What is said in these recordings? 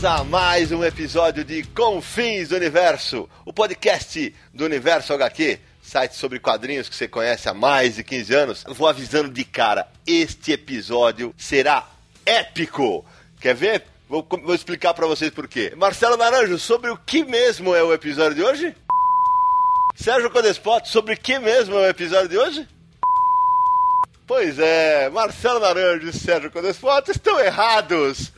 Boas-vindas a mais um episódio de Confins do Universo, o podcast do Universo HQ, site sobre quadrinhos que você conhece há mais de 15 anos. Vou avisando de cara, este episódio será épico. Quer ver? Vou, vou explicar para vocês por quê. Marcelo Naranjo, sobre o que mesmo é o episódio de hoje? Sérgio Codespot, sobre o que mesmo é o episódio de hoje? Pois é, Marcelo Naranjo e Sérgio Codespot estão errados.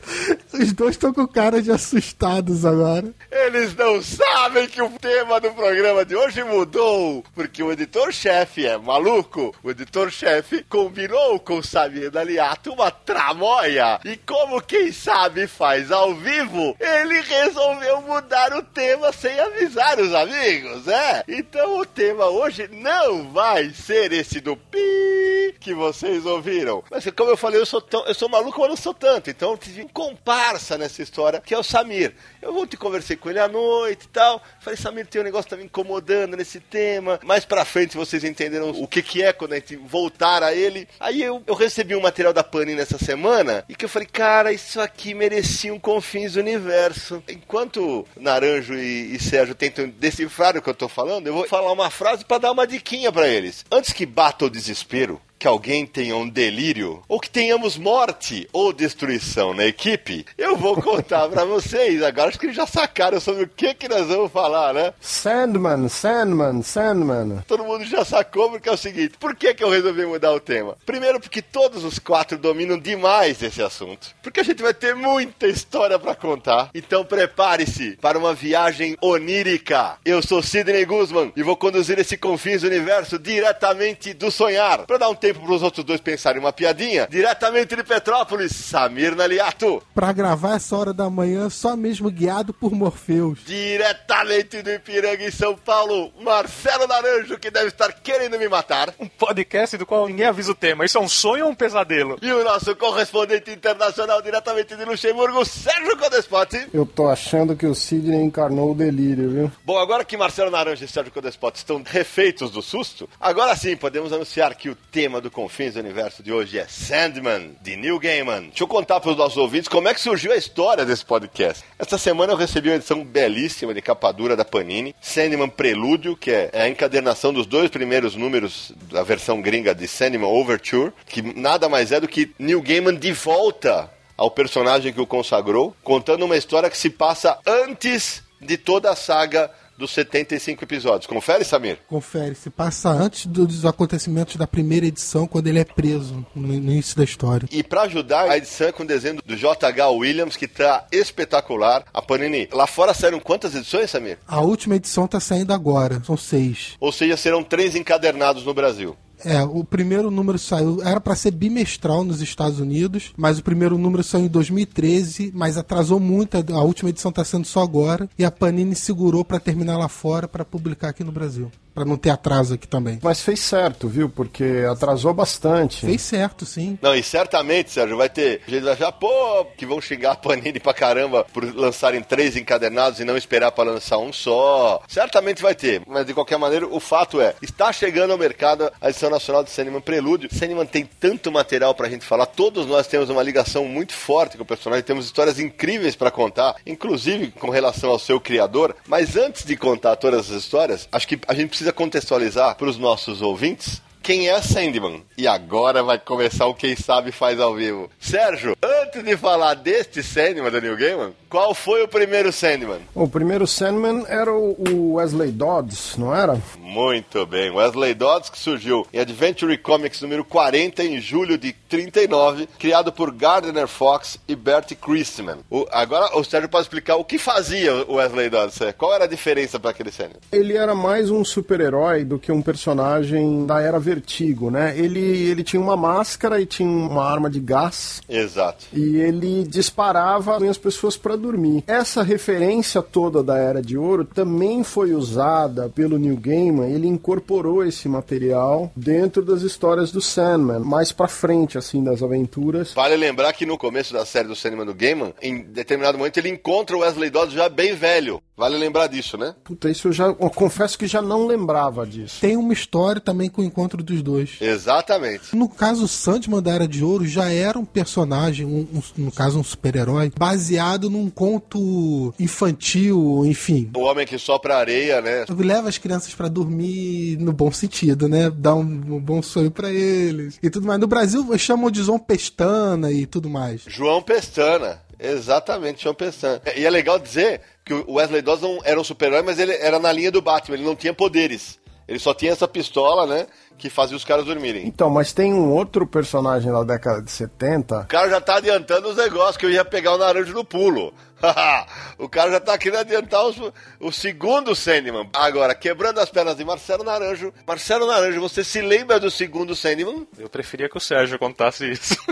Os dois estão com cara de assustados agora. Eles não sabem que o tema do programa de hoje mudou, porque o editor-chefe é maluco. O editor-chefe combinou com o Samir Daliato uma tramóia. E como quem sabe faz ao vivo, ele resolveu mudar o tema sem avisar os amigos, é? Então o tema hoje não vai ser esse do pi que vocês ouviram. Mas como eu falei, eu sou, tão, eu sou maluco, mas não sou tanto. Então tive um comparsa nessa história, que é o Samir. Eu te conversei com ele à noite e tal. Falei, Samir, tem um negócio que tá me incomodando nesse tema. Mais pra frente vocês entenderam o que, que é quando a gente voltar a ele. Aí eu, eu recebi um material da Pani nessa semana e que eu falei, cara, isso aqui merecia um Confins Universo. Enquanto Naranjo e, e Sérgio tentam decifrar o que eu tô falando, eu vou falar uma frase para dar uma diquinha para eles. Antes que bata o desespero, que alguém tenha um delírio, ou que tenhamos morte ou destruição na equipe, eu vou contar para vocês. Agora acho que eles já sacaram sobre o que, que nós vamos falar, né? Sandman, Sandman, Sandman. Todo mundo já sacou porque é o seguinte: por que, que eu resolvi mudar o tema? Primeiro, porque todos os quatro dominam demais esse assunto. Porque a gente vai ter muita história para contar. Então prepare-se para uma viagem onírica. Eu sou Sidney Guzman e vou conduzir esse Confins do Universo diretamente do sonhar. Para dar um tempo para os outros dois pensarem uma piadinha, diretamente de Petrópolis, Samir Naliato. Pra gravar essa hora da manhã, só mesmo guiado por Morpheus. Diretamente do Ipiranga, em São Paulo, Marcelo Naranjo, que deve estar querendo me matar. Um podcast do qual ninguém avisa o tema. Isso é um sonho ou um pesadelo? E o nosso correspondente internacional, diretamente de Luxemburgo, Sérgio Codespot. Eu tô achando que o Sidney encarnou o delírio, viu? Bom, agora que Marcelo Naranjo e Sérgio Codespot estão refeitos do susto, agora sim podemos anunciar que o tema do Confins do Universo de hoje é Sandman, de Neil Gaiman. Deixa eu contar para os nossos ouvintes como é que surgiu a história desse podcast. Esta semana eu recebi uma edição belíssima de capa dura da Panini, Sandman Prelúdio, que é a encadernação dos dois primeiros números da versão gringa de Sandman Overture, que nada mais é do que Neil Gaiman de volta ao personagem que o consagrou, contando uma história que se passa antes de toda a saga dos 75 episódios. Confere, Samir? Confere, se passa antes dos acontecimentos da primeira edição, quando ele é preso no início da história. E para ajudar, a edição é com desenho do J.H. Williams, que tá espetacular. A Panini, lá fora saíram quantas edições, Samir? A última edição tá saindo agora, são seis. Ou seja, serão três encadernados no Brasil. É, o primeiro número saiu, era para ser bimestral nos Estados Unidos, mas o primeiro número saiu em 2013, mas atrasou muito, a última edição tá sendo só agora, e a Panini segurou para terminar lá fora para publicar aqui no Brasil. Pra não ter atraso aqui também. Mas fez certo, viu? Porque atrasou bastante. Fez certo, sim. Não, e certamente, Sérgio, vai ter gente vai achar, pô, que vão xingar a Panini pra caramba por lançarem três encadernados e não esperar pra lançar um só. Certamente vai ter, mas de qualquer maneira, o fato é, está chegando ao mercado a edição nacional de Sandman Prelúdio. Sandman tem tanto material pra gente falar, todos nós temos uma ligação muito forte com o personagem, temos histórias incríveis pra contar, inclusive com relação ao seu criador, mas antes de contar todas as histórias, acho que a gente precisa contextualizar para os nossos ouvintes quem é Sandman. E agora vai começar o Quem Sabe Faz ao Vivo. Sérgio, antes de falar deste Sandman da New Gaiman, qual foi o primeiro Sandman? O primeiro Sandman era o Wesley Dodds, não era? Muito bem. Wesley Dodds, que surgiu em Adventure Comics número 40, em julho de 39, criado por Gardner Fox e Bert Christman. O- agora o Sérgio pode explicar o que fazia o Wesley Dodds. é? Qual era a diferença para aquele Sandman? Ele era mais um super-herói do que um personagem da era Vertigo, né? Ele, ele tinha uma máscara e tinha uma arma de gás. Exato. E ele disparava as pessoas para dormir. Essa referência toda da Era de Ouro também foi usada pelo Neil Gaiman. Ele incorporou esse material dentro das histórias do Sandman, mais pra frente, assim, das aventuras. Vale lembrar que no começo da série do Sandman do Gaiman, em determinado momento ele encontra o Wesley Dodds já bem velho. Vale lembrar disso, né? Puta, isso eu já eu confesso que já não lembrava disso. Tem uma história também com o encontro dos dois. Exatamente. No caso, o Sandman da Era de Ouro já era um personagem, um- um- no caso, um super-herói, baseado num conto infantil, enfim. O homem que sopra areia, né? Leva as crianças pra dormir no bom sentido, né? Dá um, um bom sonho pra eles e tudo mais. No Brasil chamam de João Pestana e tudo mais. João Pestana. Exatamente, João Pestana. E é legal dizer que o Wesley Dodds não era um super-herói, mas ele era na linha do Batman, ele não tinha poderes. Ele só tinha essa pistola, né? Que fazia os caras dormirem. Então, mas tem um outro personagem da década de 70 O cara já tá adiantando os negócios, que eu ia pegar o naranjo no pulo. o cara já tá querendo adiantar os- o segundo Sandman. Agora, quebrando as pernas de Marcelo Naranjo. Marcelo Naranjo, você se lembra do segundo Sandman? Eu preferia que o Sérgio contasse isso.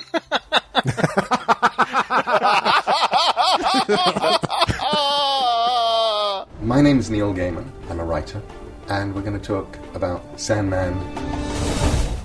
My name's Neil Gaiman. I'm a writer, and we're going to talk about Sandman.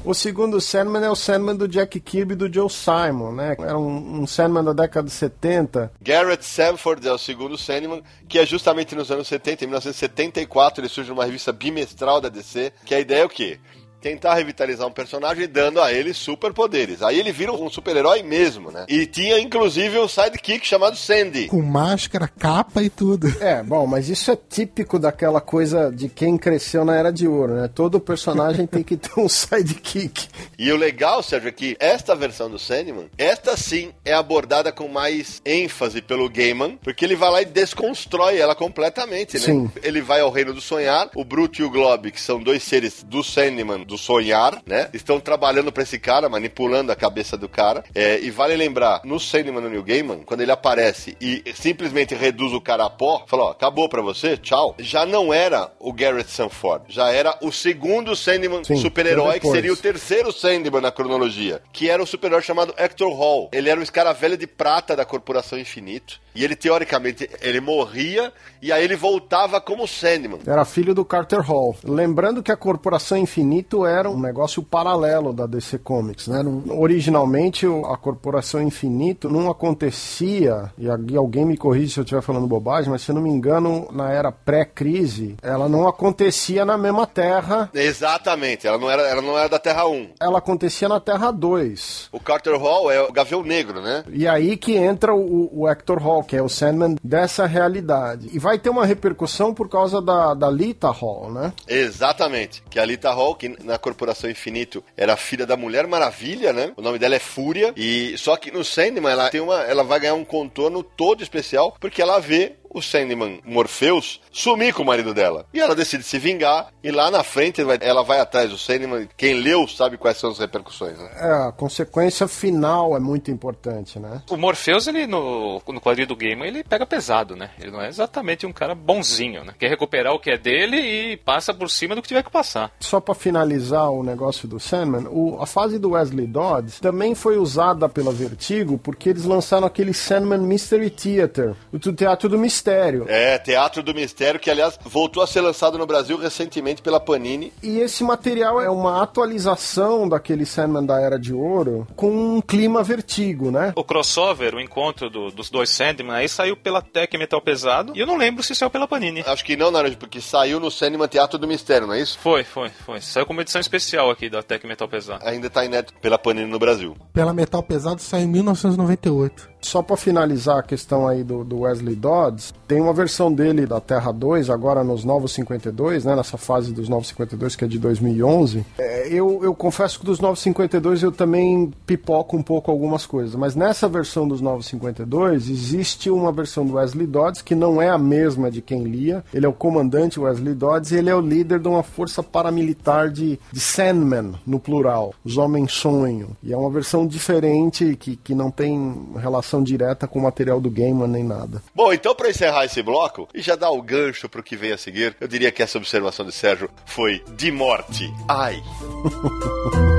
O segundo Sandman é o Sandman do Jack Kirby e do Joe Simon, né? Era um, um Sandman da década de 70. Garrett Sanford é o segundo Sandman, que é justamente nos anos 70, em 1974, ele surge numa revista bimestral da DC, que a ideia é o quê? Tentar revitalizar um personagem dando a ele superpoderes. Aí ele vira um super-herói mesmo, né? E tinha inclusive um sidekick chamado Sandy. Com máscara, capa e tudo. É, bom, mas isso é típico daquela coisa de quem cresceu na Era de Ouro, né? Todo personagem tem que ter um sidekick. E o legal, Sérgio, é que esta versão do Sandman, esta sim é abordada com mais ênfase pelo Gaiman, porque ele vai lá e desconstrói ela completamente, né? Sim. Ele vai ao reino do sonhar, o Brute e o Globe, que são dois seres do Sandman, do sonhar, né? Estão trabalhando pra esse cara, manipulando a cabeça do cara. É, e vale lembrar, no Sandman do Neil Gaiman, quando ele aparece e simplesmente reduz o cara a pó, fala, ó, acabou pra você, tchau. Já não era o Garrett Sanford, já era o segundo Sandman super-herói, que seria o terceiro Sandman na cronologia, que era o super-herói chamado Hector Hall. Ele era o escaravelho de prata da Corporação Infinito. E ele, teoricamente, ele morria e aí ele voltava como Sandman. Era filho do Carter Hall. Lembrando que a Corporação Infinito era um negócio paralelo da DC Comics, né? Originalmente, a Corporação Infinito não acontecia, e alguém me corrige se eu estiver falando bobagem, mas se eu não me engano, na era pré-crise, ela não acontecia na mesma Terra, Exatamente, ela não era, ela não era da Terra 1. ela acontecia na Terra 2. O Carter Hall é o Gavião Negro, né? E aí que entra o, o Hector Hall, que é o Sandman dessa realidade. E vai ter uma repercussão por causa da, da Lita Hall, né? Exatamente. Que a Lita Hall, que na Corporação Infinito era filha da Mulher Maravilha, né? O nome dela é Fúria. E só que no Sandman ela tem uma, ela vai ganhar um contorno todo especial porque ela vê o Sandman Morpheus sumir com o marido dela. E ela decide se vingar e lá na frente ela vai atrás do Sandman. Quem leu sabe quais são as repercussões, né? É, a consequência final é muito importante, né? O Morpheus, ele no, no quadrinho do Gaiman, ele pega pesado, né? Ele não é exatamente um cara bonzinho, né? Quer recuperar o que é dele e passa por cima do que tiver que passar. Só para finalizar o negócio do Sandman, o- a fase do Wesley Dodds também foi usada pela Vertigo porque eles lançaram aquele Sandman Mystery Theater, o teatro do mistério. É, Teatro do Mistério, que aliás voltou a ser lançado no Brasil recentemente pela Panini. E esse material é uma atualização daquele Sandman da Era de Ouro com um clima vertigo, né? O crossover, o encontro do- dos dois Sandman, aí saiu pela Tech Metal Pesado e eu não lembro se saiu pela Panini. Acho que não, Naranjo, porque saiu no Sandman Teatro do Mistério, não é isso? Foi, foi, foi. Saiu como edição especial aqui da Tech Metal Pesado. Ainda tá inédito pela Panini no Brasil. Pela Metal Pesado saiu em 1998. Só para finalizar a questão aí do, do Wesley Dodds, Tem uma versão dele da Terra 2, agora nos Novos 52, né, nessa fase dos Novos 52, que é de 2011. É, eu, eu confesso que dos Novos 52 eu também pipoco um pouco algumas coisas, mas nessa versão dos Novos 52 existe uma versão do Wesley Dodds que não é a mesma de quem lia. Ele é o comandante Wesley Dodds e ele é o líder de uma força paramilitar de, de Sandman, no plural, os Homens-Sonho. E é uma versão diferente que, que não tem relação direta com o material do Gaiman nem nada. Bom, então para encerrar encerrar esse bloco e já dar o gancho pro que vem a seguir, eu diria que essa observação de Sérgio foi de morte. Ai.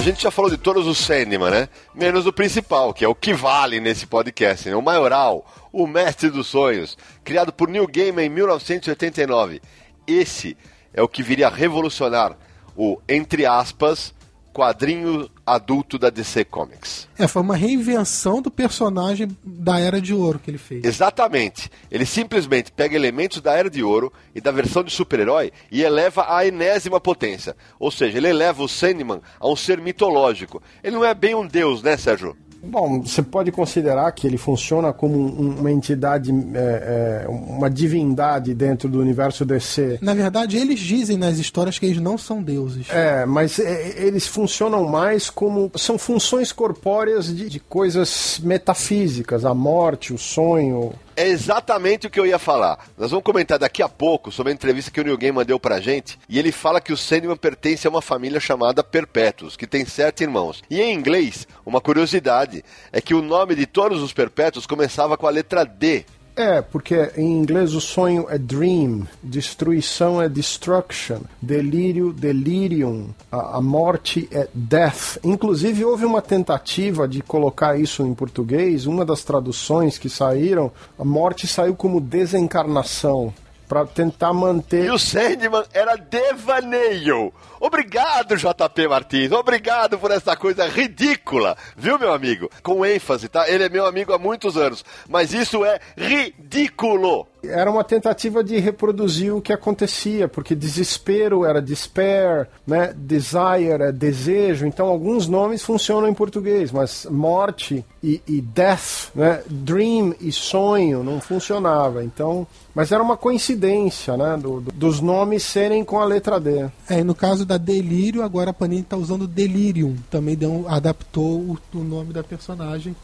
a gente já falou de todos os Sandman, né? Menos o principal, que é o que vale nesse podcast, né? O maioral, o Mestre dos Sonhos, criado por Neil Gaiman em 1989. Esse é o que viria a revolucionar o, entre aspas, quadrinho adulto da DC Comics. É, foi uma reinvenção do personagem da Era de Ouro que ele fez. Exatamente. Ele simplesmente pega elementos da Era de Ouro e da versão de super-herói e eleva a enésima potência. Ou seja, ele eleva o Sandman a um ser mitológico. Ele não é bem um deus, né, Sérgio? Bom, você pode considerar que ele funciona como uma entidade, é, é, uma divindade dentro do universo DC. Na verdade, eles dizem nas histórias que eles não são deuses. É, mas é, eles funcionam mais como. São funções corpóreas de, de coisas metafísicas, a morte, o sonho, é exatamente o que eu ia falar. Nós vamos comentar daqui a pouco sobre a entrevista que o Neil Gaiman deu pra gente. E ele fala que o Sandman pertence a uma família chamada Perpétuos, que tem sete irmãos. E em inglês, uma curiosidade é que o nome de todos os Perpétuos começava com a letra D. É, porque em inglês o sonho é dream, destruição é destruction, delírio, delirium, a, a, morte é death. Inclusive houve uma tentativa de colocar isso em português, uma das traduções que saíram, a morte saiu como desencarnação para tentar manter. E o Sandman era devaneio. Obrigado, JP Martins. Obrigado por essa coisa ridícula. Viu, meu amigo? Com ênfase, tá? Ele é meu amigo há muitos anos. Mas isso é ridículo. Era uma tentativa de reproduzir o que acontecia, porque desespero era despair, né? Desire é desejo. Então, alguns nomes funcionam em português, mas morte e, e death, né? Dream e sonho não funcionava. Então, mas era uma coincidência, né? Do, do, dos nomes serem com a letra D. É, e no caso da Delírio, agora a Panini está usando Delirium. Também deu, adaptou o, o nome da personagem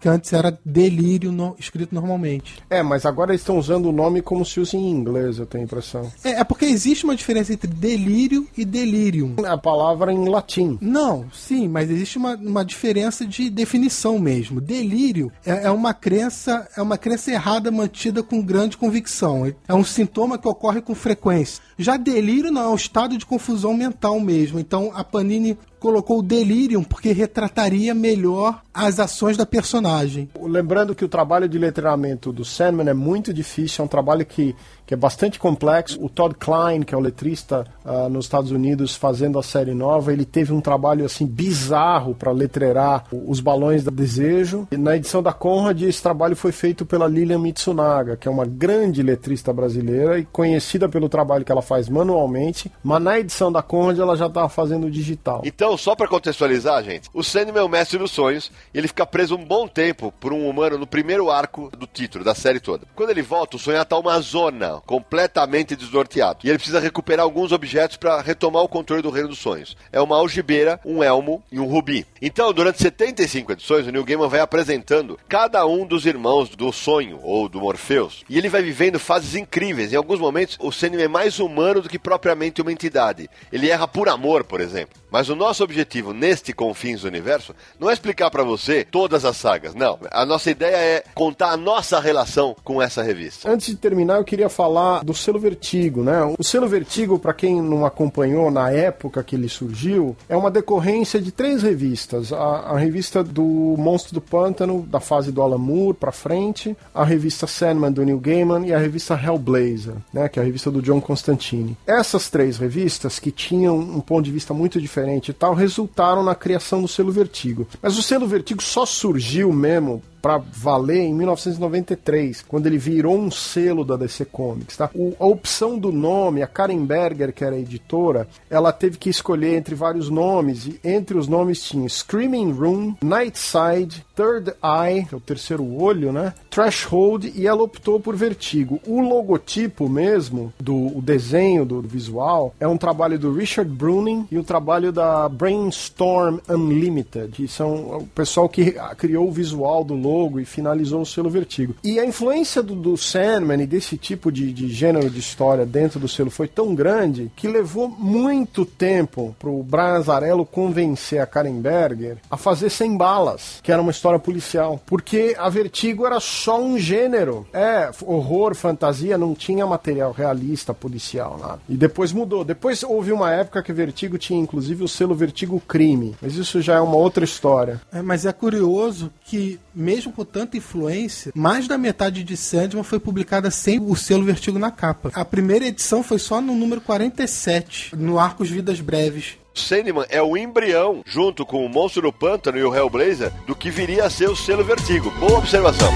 que antes era delírio no, escrito normalmente. É, mas agora eles estão usando o nome como se usa em inglês, eu tenho a impressão. É, é, porque existe uma diferença entre delírio e delirium. A palavra em latim. Não, sim, mas existe uma, uma diferença de definição mesmo. Delírio é, é uma crença, é uma crença errada mantida com grande convicção. É um sintoma que ocorre com frequência. Já delírio não é um estado de confusão mental mesmo. Então a Panini colocou o Delirium porque retrataria melhor as ações da personagem. Lembrando que o trabalho de letramento do Sandman é muito difícil, é um trabalho que que é bastante complexo. O Todd Klein, que é o letrista uh, nos Estados Unidos, fazendo a série nova, ele teve um trabalho assim bizarro para letrerar os balões do desejo. E na edição da Conrad, esse trabalho foi feito pela Lilian Mitsunaga, que é uma grande letrista brasileira e conhecida pelo trabalho que ela faz manualmente, mas na edição da Conrad ela já estava fazendo digital. Então, só para contextualizar, gente, o Sandman é o mestre dos sonhos e ele fica preso um bom tempo por um humano no primeiro arco do título, da série toda. Quando ele volta, o sonho está uma zona completamente desnorteado. E ele precisa recuperar alguns objetos para retomar o controle do Reino dos Sonhos. É uma algibeira, um elmo e um rubi. Então, durante 75 edições, o Neil Gaiman vai apresentando cada um dos irmãos do sonho ou do Morpheus. E ele vai vivendo fases incríveis. Em alguns momentos, o Sandman é mais humano do que propriamente uma entidade. Ele erra por amor, por exemplo. Mas o nosso objetivo neste Confins do Universo não é explicar para você todas as sagas. Não. A nossa ideia é contar a nossa relação com essa revista. Antes de terminar, eu queria falar do selo Vertigo, né? O selo Vertigo, para quem não acompanhou na época que ele surgiu, é uma decorrência de três revistas: a, a revista do Monstro do Pântano, da fase do Alan Moore para frente, a revista Sandman do Neil Gaiman e a revista Hellblazer, né? Que é a revista do John Constantine. Essas três revistas que tinham um ponto de vista muito diferente e tal, resultaram na criação do selo Vertigo. Mas o selo Vertigo só surgiu mesmo para valer em 1993, quando ele virou um selo da DC Comics, tá? O, a opção do nome, a Karen Berger, que era editora, ela teve que escolher entre vários nomes e entre os nomes tinha Screaming Room, Nightside, Third Eye, que é o terceiro olho, né? Threshold e ela optou por Vertigo. O logotipo mesmo do o desenho do, visual é um trabalho do Richard Bruning e um trabalho da Brainstorm Unlimited, que são o pessoal que criou o visual do logo e finalizou o selo Vertigo. E a influência do, do Sandman e desse tipo de, de gênero de história dentro do selo foi tão grande que levou muito tempo pro Brian Azarello convencer a Karen Berger a fazer Sem Balas, que era uma história policial. Porque a Vertigo era só um gênero. É, horror, fantasia, não tinha material realista policial lá. E depois mudou. Depois houve uma época que Vertigo tinha inclusive o selo Vertigo Crime. Mas isso já é uma outra história. É, mas é curioso que, mesmo com tanta influência, mais da metade de Sandman foi publicada sem o selo Vertigo na capa. A primeira edição foi só no número 47, no Arcos Vidas Breves. Sandman é o embrião, junto com o Monstro do Pântano e o Hellblazer, do que viria a ser o selo Vertigo. Boa observação.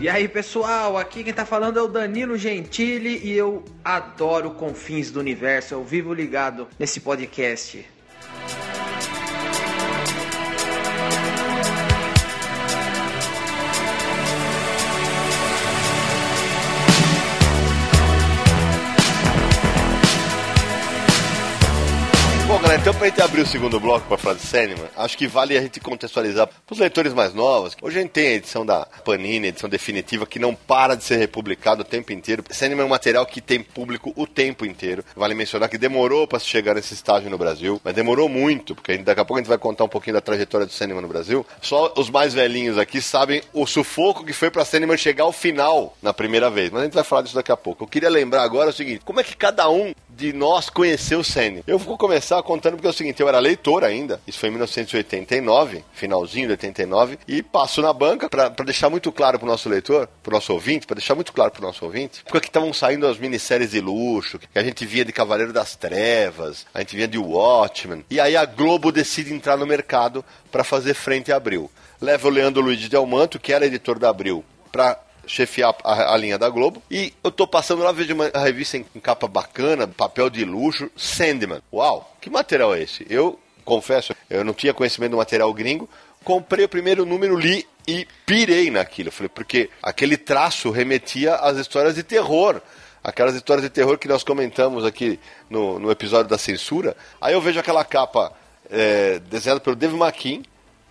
E aí, pessoal, aqui quem tá falando é o Danilo Gentili e eu adoro Confins do Universo. Eu vivo ligado nesse podcast. Galera, então pra gente abrir o segundo bloco pra falar de Sandman, acho que vale a gente contextualizar pros leitores mais novos. Hoje a gente tem a edição da Panini, a edição definitiva, que não para de ser republicado o tempo inteiro. Sandman é um material que tem público o tempo inteiro. Vale mencionar que demorou pra chegar nesse estágio no Brasil, mas demorou muito, porque a gente- daqui a pouco a gente vai contar um pouquinho da trajetória do Sandman no Brasil. Só os mais velhinhos aqui sabem o sufoco que foi pra Sandman chegar ao final na primeira vez, mas a gente vai falar disso daqui a pouco. Eu queria lembrar agora o seguinte, como é que cada um de nós conheceu o Sandman? Eu vou começar contando porque é o seguinte, eu era leitor ainda, isso foi em 1989, finalzinho de 89, e passo na banca pra deixar muito claro pro nosso leitor, pro nosso ouvinte, pra deixar muito claro pro nosso ouvinte, porque aqui estavam saindo as minisséries de luxo, que a gente via de Cavaleiro das Trevas, a gente via de Watchmen, e aí a Globo decide entrar no mercado pra fazer frente a Abril. Leva o Leandro Luiz de Almanto, que era editor da Abril, pra chefiar a, a linha da Globo. E eu tô passando lá, vejo uma revista em, em capa bacana, papel de luxo, Sandman. Uau, que material é esse? Eu confesso, eu não tinha conhecimento do material gringo. Comprei o primeiro número, li e pirei naquilo. Falei, porque aquele traço remetia às histórias de terror. Aquelas histórias de terror que nós comentamos aqui no, no episódio da censura. Aí eu vejo aquela capa é, desenhada pelo Dave McKean,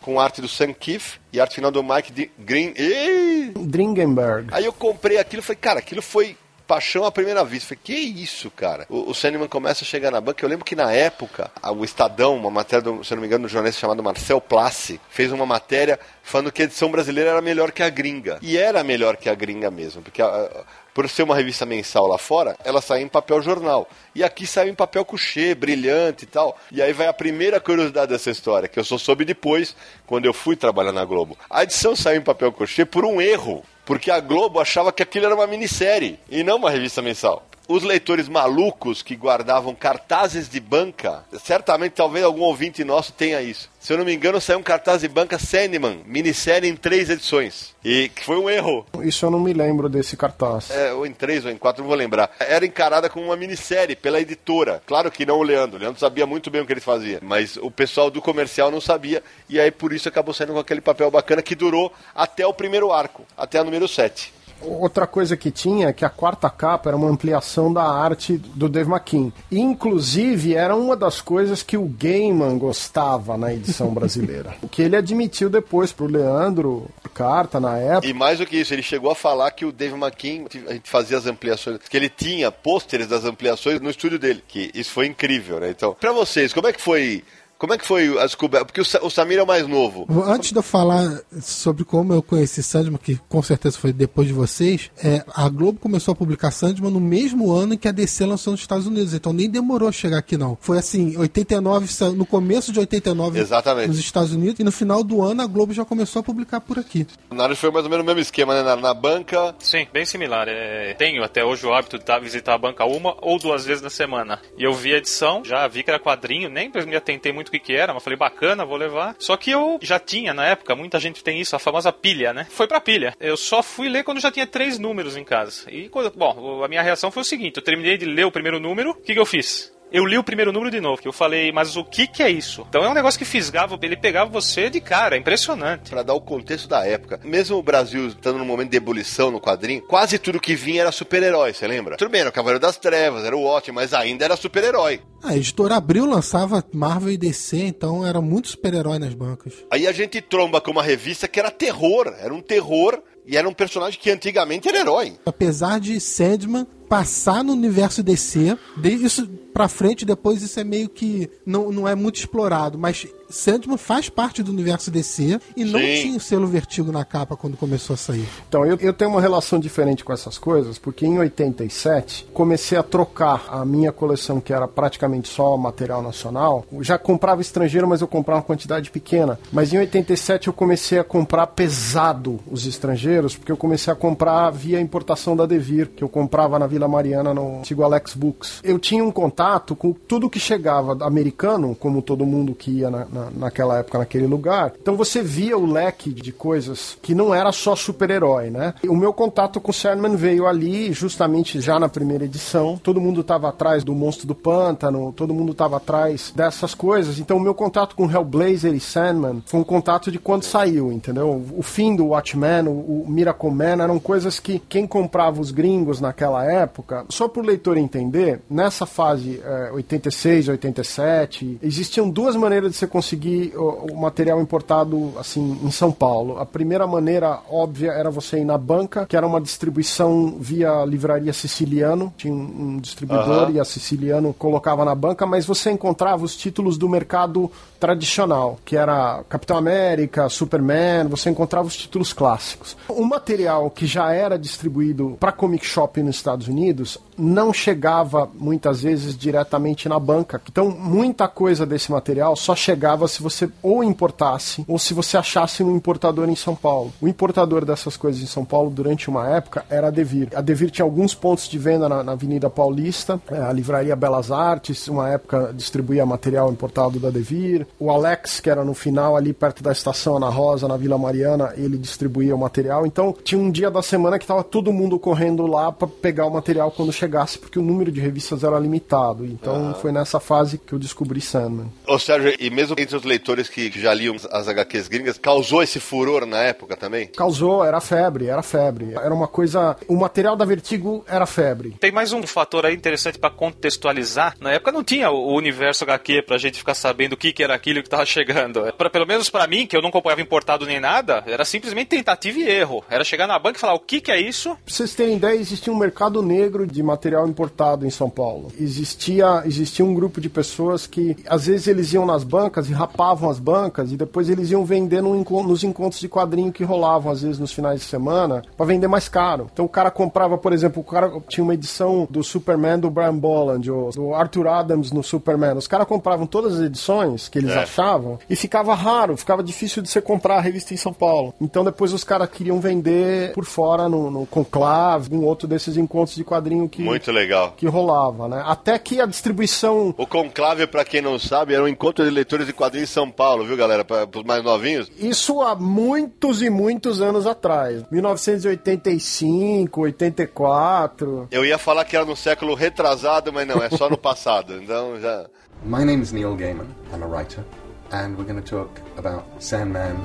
com arte do Sam Keefe e arte final do Mike D- Green. Ei! Dringenberg. Aí eu comprei aquilo e falei, cara, aquilo foi paixão à primeira vista. Falei, que isso, cara? O, o Sandman começa a chegar na banca. Eu lembro que na época, a- o Estadão, uma matéria, do, se não me engano, do jornalista chamado Marcel Plassi, fez uma matéria falando que a edição brasileira era melhor que a gringa. E era melhor que a gringa mesmo, porque a- a- por ser uma revista mensal lá fora, ela sai em papel jornal. E aqui saiu em papel couché, brilhante e tal. E aí vai a primeira curiosidade dessa história, que eu só soube depois, quando eu fui trabalhar na Globo. A edição saiu em papel couché por um erro, porque a Globo achava que aquilo era uma minissérie e não uma revista mensal. Os leitores malucos que guardavam cartazes de banca, certamente talvez algum ouvinte nosso tenha isso. Se eu não me engano, saiu um cartaz de banca Sandman, minissérie em três edições. E que foi um erro. Isso eu não me lembro desse cartaz. É, ou em três ou em quatro, não vou lembrar. Era encarada como uma minissérie pela editora. Claro que não o Leandro. O Leandro sabia muito bem o que ele fazia. Mas o pessoal do comercial não sabia. E aí por isso acabou saindo com aquele papel bacana que durou até o primeiro arco, até a número 7. Outra coisa que tinha é que a quarta capa era uma ampliação da arte do Dave McKean. Inclusive, era uma das coisas que o Gaiman gostava na edição brasileira. o que ele admitiu depois pro Leandro Carta, na época. E mais do que isso, ele chegou a falar que o Dave McKean, a gente fazia as ampliações, que ele tinha pôsteres das ampliações no estúdio dele. Que isso foi incrível, né? Então, pra vocês, como é que foi. Como é que foi a descoberta? Porque o Sa- o Samir é o mais novo. Antes de eu falar sobre como eu conheci Sandman, que com certeza foi depois de vocês, é, a Globo começou a publicar Sandman no mesmo ano em que a DC lançou nos Estados Unidos, então nem demorou a chegar aqui não. Foi assim, 89, sa- no começo de 89 Exatamente. nos Estados Unidos, e no final do ano a Globo já começou a publicar por aqui. Na hora foi mais ou menos o mesmo esquema, né? Na, na banca. Sim, bem similar. É, tenho até hoje o hábito de tá- visitar a banca uma ou duas vezes na semana. E eu vi a edição, já vi que era quadrinho, nem me atentei muito muito o que que era, mas falei, bacana, vou levar. Só que eu já tinha, na época, muita gente tem isso, a famosa pilha, né? Foi pra pilha. Eu só fui ler quando já tinha três números em casa. E, quando, bom, a minha reação foi o seguinte, eu terminei de ler o primeiro número, o que que eu fiz? Eu li o primeiro número de novo, que eu falei, mas o que que é isso? Então é um negócio que fisgava, ele pegava você de cara, é impressionante. Pra dar o contexto da época, mesmo o Brasil estando num momento de ebulição no quadrinho, quase tudo que vinha era super-herói, você lembra? Tudo bem, era o Cavaleiro das Trevas, era o Watch, mas ainda era super-herói. A editora Abril lançava Marvel e DC, então era muito super-herói nas bancas. Aí a gente tromba com uma revista que era terror, era um terror e era um personagem que antigamente era herói. Apesar de Sandman passar no universo DC, de isso pra frente, depois isso é meio que não, não é muito explorado, mas Sandman faz parte do universo DC e não Sim. tinha o selo Vertigo na capa quando começou a sair. Então, eu, eu tenho uma relação diferente com essas coisas, porque em 87 comecei a trocar a minha coleção, que era praticamente só material nacional. Eu já comprava estrangeiro, mas eu comprava uma quantidade pequena. Mas em 87 eu comecei a comprar pesado os estrangeiros, porque eu comecei a comprar via importação da Devir, que eu comprava na Vila Mariana no antigo Alex Books. Eu tinha um contato com tudo que chegava americano, como todo mundo que ia na, na- naquela época naquele lugar. Então você via o leque de coisas que não era só super-herói, né? E o meu contato com o Sandman veio ali justamente já na primeira edição. Todo mundo estava atrás do Monstro do Pântano, todo mundo estava atrás dessas coisas. Então o meu contato com Hellblazer e Sandman foi um contato de quando saiu, entendeu? O fim do Watchmen, o, o Miracle Man eram coisas que quem comprava os gringos naquela época, só para o leitor entender, nessa fase eh, 86, 87, existiam duas maneiras de você conseguir o, o material importado assim em São Paulo. A primeira maneira óbvia era você ir na banca, que era uma distribuição via livraria siciliano, tinha um, um distribuidor Aham. e a siciliano colocava na banca, mas você encontrava os títulos do mercado tradicional, que era Capitão América, Superman, você encontrava os títulos clássicos. O material que já era distribuído para comic shop nos Estados Unidos não chegava muitas vezes diretamente na banca. Então, muita coisa desse material só chegava se você ou importasse ou se você achasse um importador em São Paulo. O importador dessas coisas em São Paulo durante uma época era a Devir. A Devir tinha alguns pontos de venda na, na Avenida Paulista, é, a livraria Belas Artes, uma época distribuía material importado da Devir. O Alex, que era no final ali perto da estação Ana Rosa, na Vila Mariana, ele distribuía o material. Então, tinha um dia da semana que estava todo mundo correndo lá para pegar o material quando chegasse, porque o número de revistas era limitado. Então, foi nessa fase que eu descobri Sandman. Ô Sérgio, e mesmo entre os leitores que que já liam as HQs gringas, causou esse furor na época também? Causou, era febre, era febre. Era uma coisa. O material da Vertigo era febre. Tem mais um fator aí interessante pra contextualizar. Na época não tinha o universo HQ pra gente ficar sabendo o que, que era aquilo que tava chegando. Pra, pelo menos pra mim, que eu não acompanhava importado nem nada, era simplesmente tentativa e erro. Era chegar na banca e falar o que, que é isso, Pra vocês terem ideia, existia um mercado negro de material importado em São Paulo. Existia, existia um grupo de pessoas que, às vezes, eles iam nas bancas e rapavam as bancas e depois eles iam vender no nos encontros de quadrinho que rolavam, às vezes, nos finais de semana, pra vender mais caro. Então o cara comprava, por exemplo, o cara tinha uma edição do Superman do Brian Bolland, ou do Arthur Adams no Superman. Os caras compravam todas as edições que eles É. achavam e ficava raro, ficava difícil de você comprar a revista em São Paulo. Então depois os caras queriam vender por fora no, no Conclave, um outro desses encontros de quadrinho que, Muito legal. que rolava, né? Até que a distribuição O Conclave, pra quem não sabe, era um encontro de leitores de quadrinhos em São Paulo, viu, galera? Para os mais novinhos. Isso há muitos e muitos anos atrás. 1985, 84. Eu ia falar que era no século retrasado, mas não, é só no passado. Então já. My name's Neil Gaiman. I'm a writer, and we're going to talk about Sandman.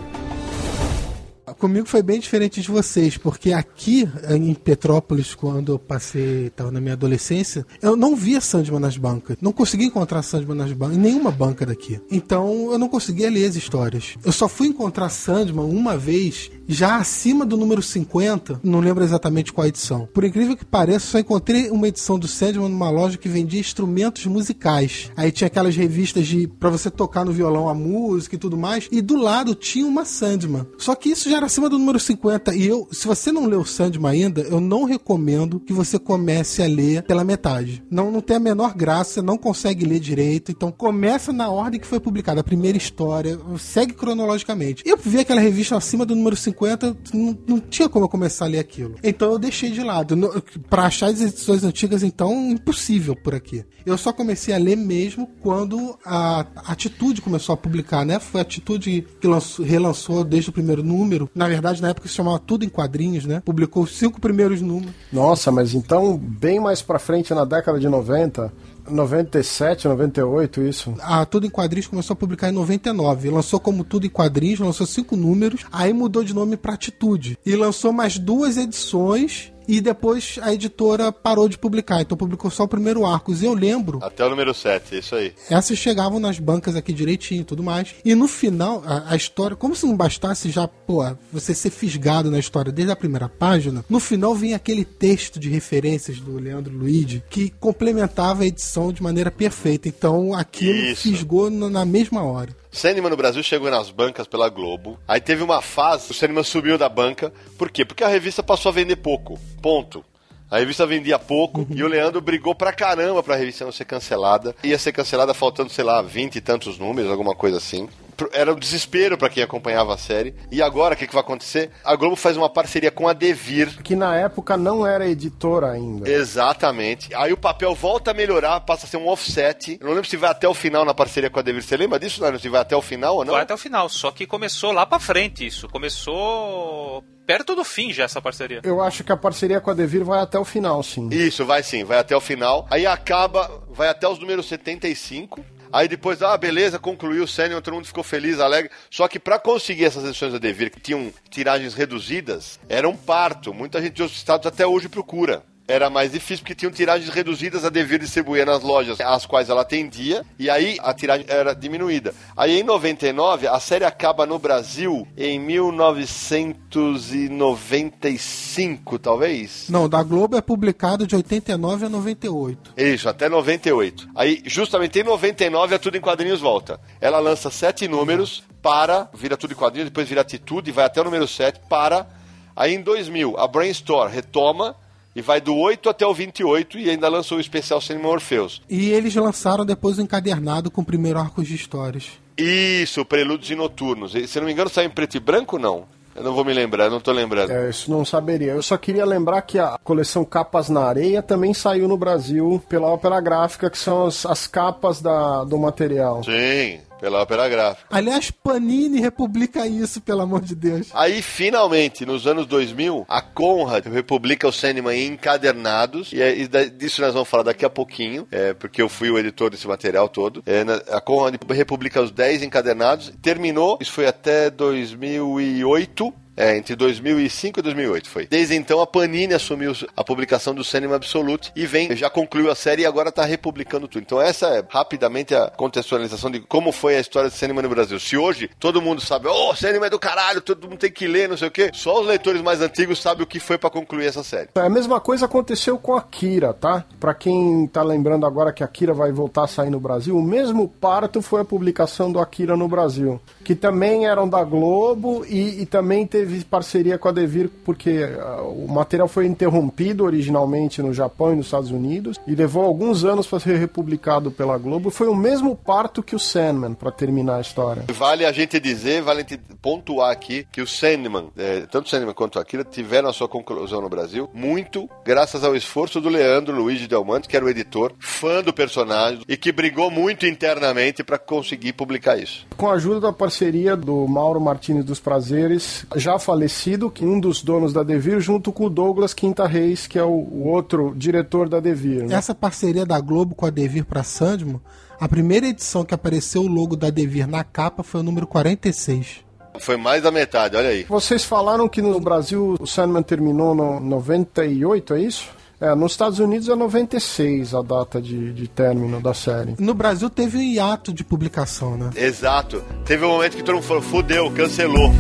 Comigo foi bem diferente de vocês, porque aqui em Petrópolis, quando eu passei, estava na minha adolescência, eu não via Sandman nas bancas. Não conseguia encontrar Sandman nas bancas, em nenhuma banca daqui. Então eu não conseguia ler as histórias. Eu só fui encontrar Sandman uma vez, já acima do número 50, não lembro exatamente qual edição. Por incrível que pareça, só encontrei uma edição do Sandman numa loja que vendia instrumentos musicais. Aí tinha aquelas revistas de para você tocar no violão a música e tudo mais, e do lado tinha uma Sandman. Só que isso já era acima do número 50. E eu, se você não leu Sandman ainda, eu não recomendo que você comece a ler pela metade. Não, não tem a menor graça, não consegue ler direito. Então começa na ordem que foi publicada, a primeira história, segue cronologicamente. Eu vi aquela revista acima do número 50, não, não tinha como eu começar a ler aquilo. Então eu deixei de lado. Pra achar as edições antigas, então, impossível por aqui. Eu só comecei a ler mesmo quando a Atitude começou a publicar, né? Foi a Atitude que lançou, relançou desde o primeiro número. Na verdade, na época se chamava Tudo em Quadrinhos, né? Publicou os cinco primeiros números. Nossa, mas então, bem mais pra frente, na década de 90, 97, 98, isso. A Tudo em Quadrinhos começou a publicar em 99. Lançou como Tudo em Quadrinhos, lançou cinco números, aí mudou de nome pra Atitude. E lançou mais duas edições e depois a editora parou de publicar, então publicou só o primeiro arco. E eu lembro. Até o número 7, isso aí. Essas chegavam nas bancas aqui direitinho e tudo mais. E no final, a, a, história, como se não bastasse já, pô, você ser fisgado na história desde a primeira página, no final vinha aquele texto de referências do Leandro Luigi que complementava a edição de maneira perfeita. Então aquilo isso. fisgou na mesma hora. Sandman no Brasil chegou nas bancas pela Globo. Aí teve uma fase, o Sandman subiu da banca. Por quê? Porque a revista passou a vender pouco. Ponto. A revista vendia pouco uhum. e o Leandro brigou pra caramba pra revista não ser cancelada. Ia ser cancelada faltando, sei lá, vinte e tantos números, alguma coisa assim era um desespero para quem acompanhava a série. E agora, o que, que, vai acontecer? A Globo faz uma parceria com a Devir. Que na época não era editora ainda. Exatamente. Aí o papel volta a melhorar, passa a ser um offset. Eu não lembro se vai até o final na parceria com a Devir. Você lembra disso, Nário? Se vai até o final ou não? Vai até o final, só que começou lá pra frente isso. Começou perto do fim já essa parceria. Eu acho que a parceria com a Devir vai até o final, sim. Isso, vai sim, vai até o final. Aí acaba, vai até os números 75. Aí depois, ah, beleza, concluiu o Sênior, todo mundo ficou feliz, alegre. Só que para conseguir essas edições da Devir, que tinham tiragens reduzidas, era um parto. Muita gente de outros estados até hoje procura era mais difícil porque tinham tiragens reduzidas a dever distribuir nas lojas às quais ela atendia e aí a tiragem era diminuída. Aí em 99 a série acaba no Brasil em 1995, talvez. Não, da Globo é publicado de 89 a 98. Isso, até 98. Aí justamente em 99 a Tudo em Quadrinhos volta. Ela lança sete números para vira Tudo em Quadrinhos, depois vira Atitude, vai até o número 7 para Aí em 2000, a Brainstorm retoma e vai do 8 até o 28 e ainda lançou o especial Cinema Orfeus. E eles lançaram depois o encadernado com o primeiro arco de histórias. Isso, Prelúdios e Noturnos. Se não me engano, saiu em preto e branco não? Eu não vou me lembrar, não tô lembrando. É, isso não saberia. Eu só queria lembrar que a coleção Capas na Areia também saiu no Brasil pela Ópera Gráfica, que são as, as capas da, do material. Sim, pela Ópera Gráfica. Aliás, Panini republica isso, pelo amor de Deus. Aí, finalmente, nos anos 2000, a Conrad republica o Sandman em encadernados, e, é, e disso nós vamos falar daqui a pouquinho, é, porque eu fui o editor desse material todo. É, a Conrad republica os 10 encadernados, terminou, isso foi até 2008, é, entre 2005 e 2008 foi. Desde então a Panini assumiu a publicação do Cinema Absolute e vem, já concluiu a série e agora está republicando tudo. Então essa é rapidamente a contextualização de como foi a história do cinema no Brasil. Se hoje todo mundo sabe, oh, cinema é do caralho, todo mundo tem que ler, não sei o quê, só os leitores mais antigos sabem o que foi para concluir essa série. É, a mesma coisa aconteceu com a Kira, tá? Para quem tá lembrando agora que a Kira vai voltar a sair no Brasil, o mesmo parto foi a publicação do Akira no Brasil, que também eram da Globo e, e também teve teve parceria com a Devir porque uh, o material foi interrompido originalmente no Japão e nos Estados Unidos e levou alguns anos para ser republicado pela Globo. Foi o mesmo parto que o Sandman para terminar a história. Vale a gente dizer, vale a gente pontuar aqui que o Sandman, é, tanto o Sandman quanto a Akira, tiveram a sua conclusão no Brasil muito graças ao esforço do Leandro Luiz Delmonte, que era o editor, fã do personagem e que brigou muito internamente para conseguir publicar isso. Com a ajuda da parceria do Mauro Martins dos Prazeres, já já falecido, um dos donos da Devir, junto com o Douglas Quinta Reis, que é o, outro diretor da Devir. Né? Essa parceria da Globo com a Devir para Sandman, a primeira edição que apareceu o logo da Devir na capa foi o número 46. Foi mais da metade, olha aí. Vocês falaram que no Brasil o Sandman terminou no 98, é isso? É, nos Estados Unidos é 96 a data de, de término da série. No Brasil teve um hiato de publicação, né? Exato. Teve um momento que todo mundo falou, fudeu, cancelou.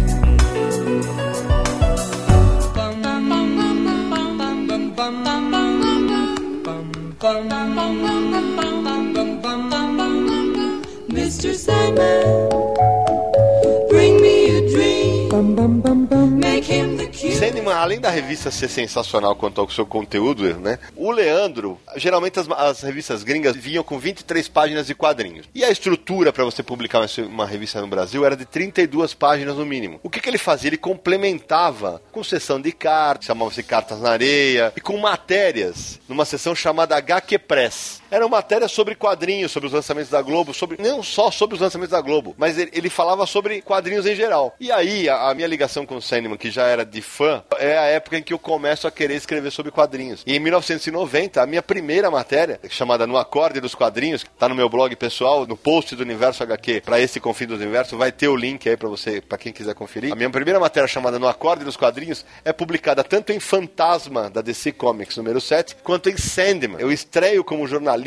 Mr. Sandman, Além da revista ser sensacional quanto ao seu conteúdo, né? O Leandro, geralmente as, as revistas gringas vinham com 23 páginas de quadrinhos. E a estrutura para você publicar uma, uma revista no Brasil era de 32 páginas no mínimo. O que, que ele fazia? Ele complementava com sessão de cartas, chamava-se Cartas na Areia, e com matérias numa sessão chamada HQ Press. Eram matérias sobre quadrinhos, sobre os lançamentos da Globo, sobre não só sobre os lançamentos da Globo, mas ele, ele falava sobre quadrinhos em geral. E aí, a, a minha ligação com o Sandman, que já era de fã, é a época em que eu começo a querer escrever sobre quadrinhos. E em 1990, a minha primeira matéria, chamada No Acorde dos Quadrinhos, tá no meu blog pessoal, no post do Universo HQ, para esse Confim do Universo, vai ter o link aí para você, para quem quiser conferir. A minha primeira matéria chamada No Acorde dos Quadrinhos é publicada tanto em Fantasma da DC Comics número 7, quanto em Sandman. Eu estreio como jornalista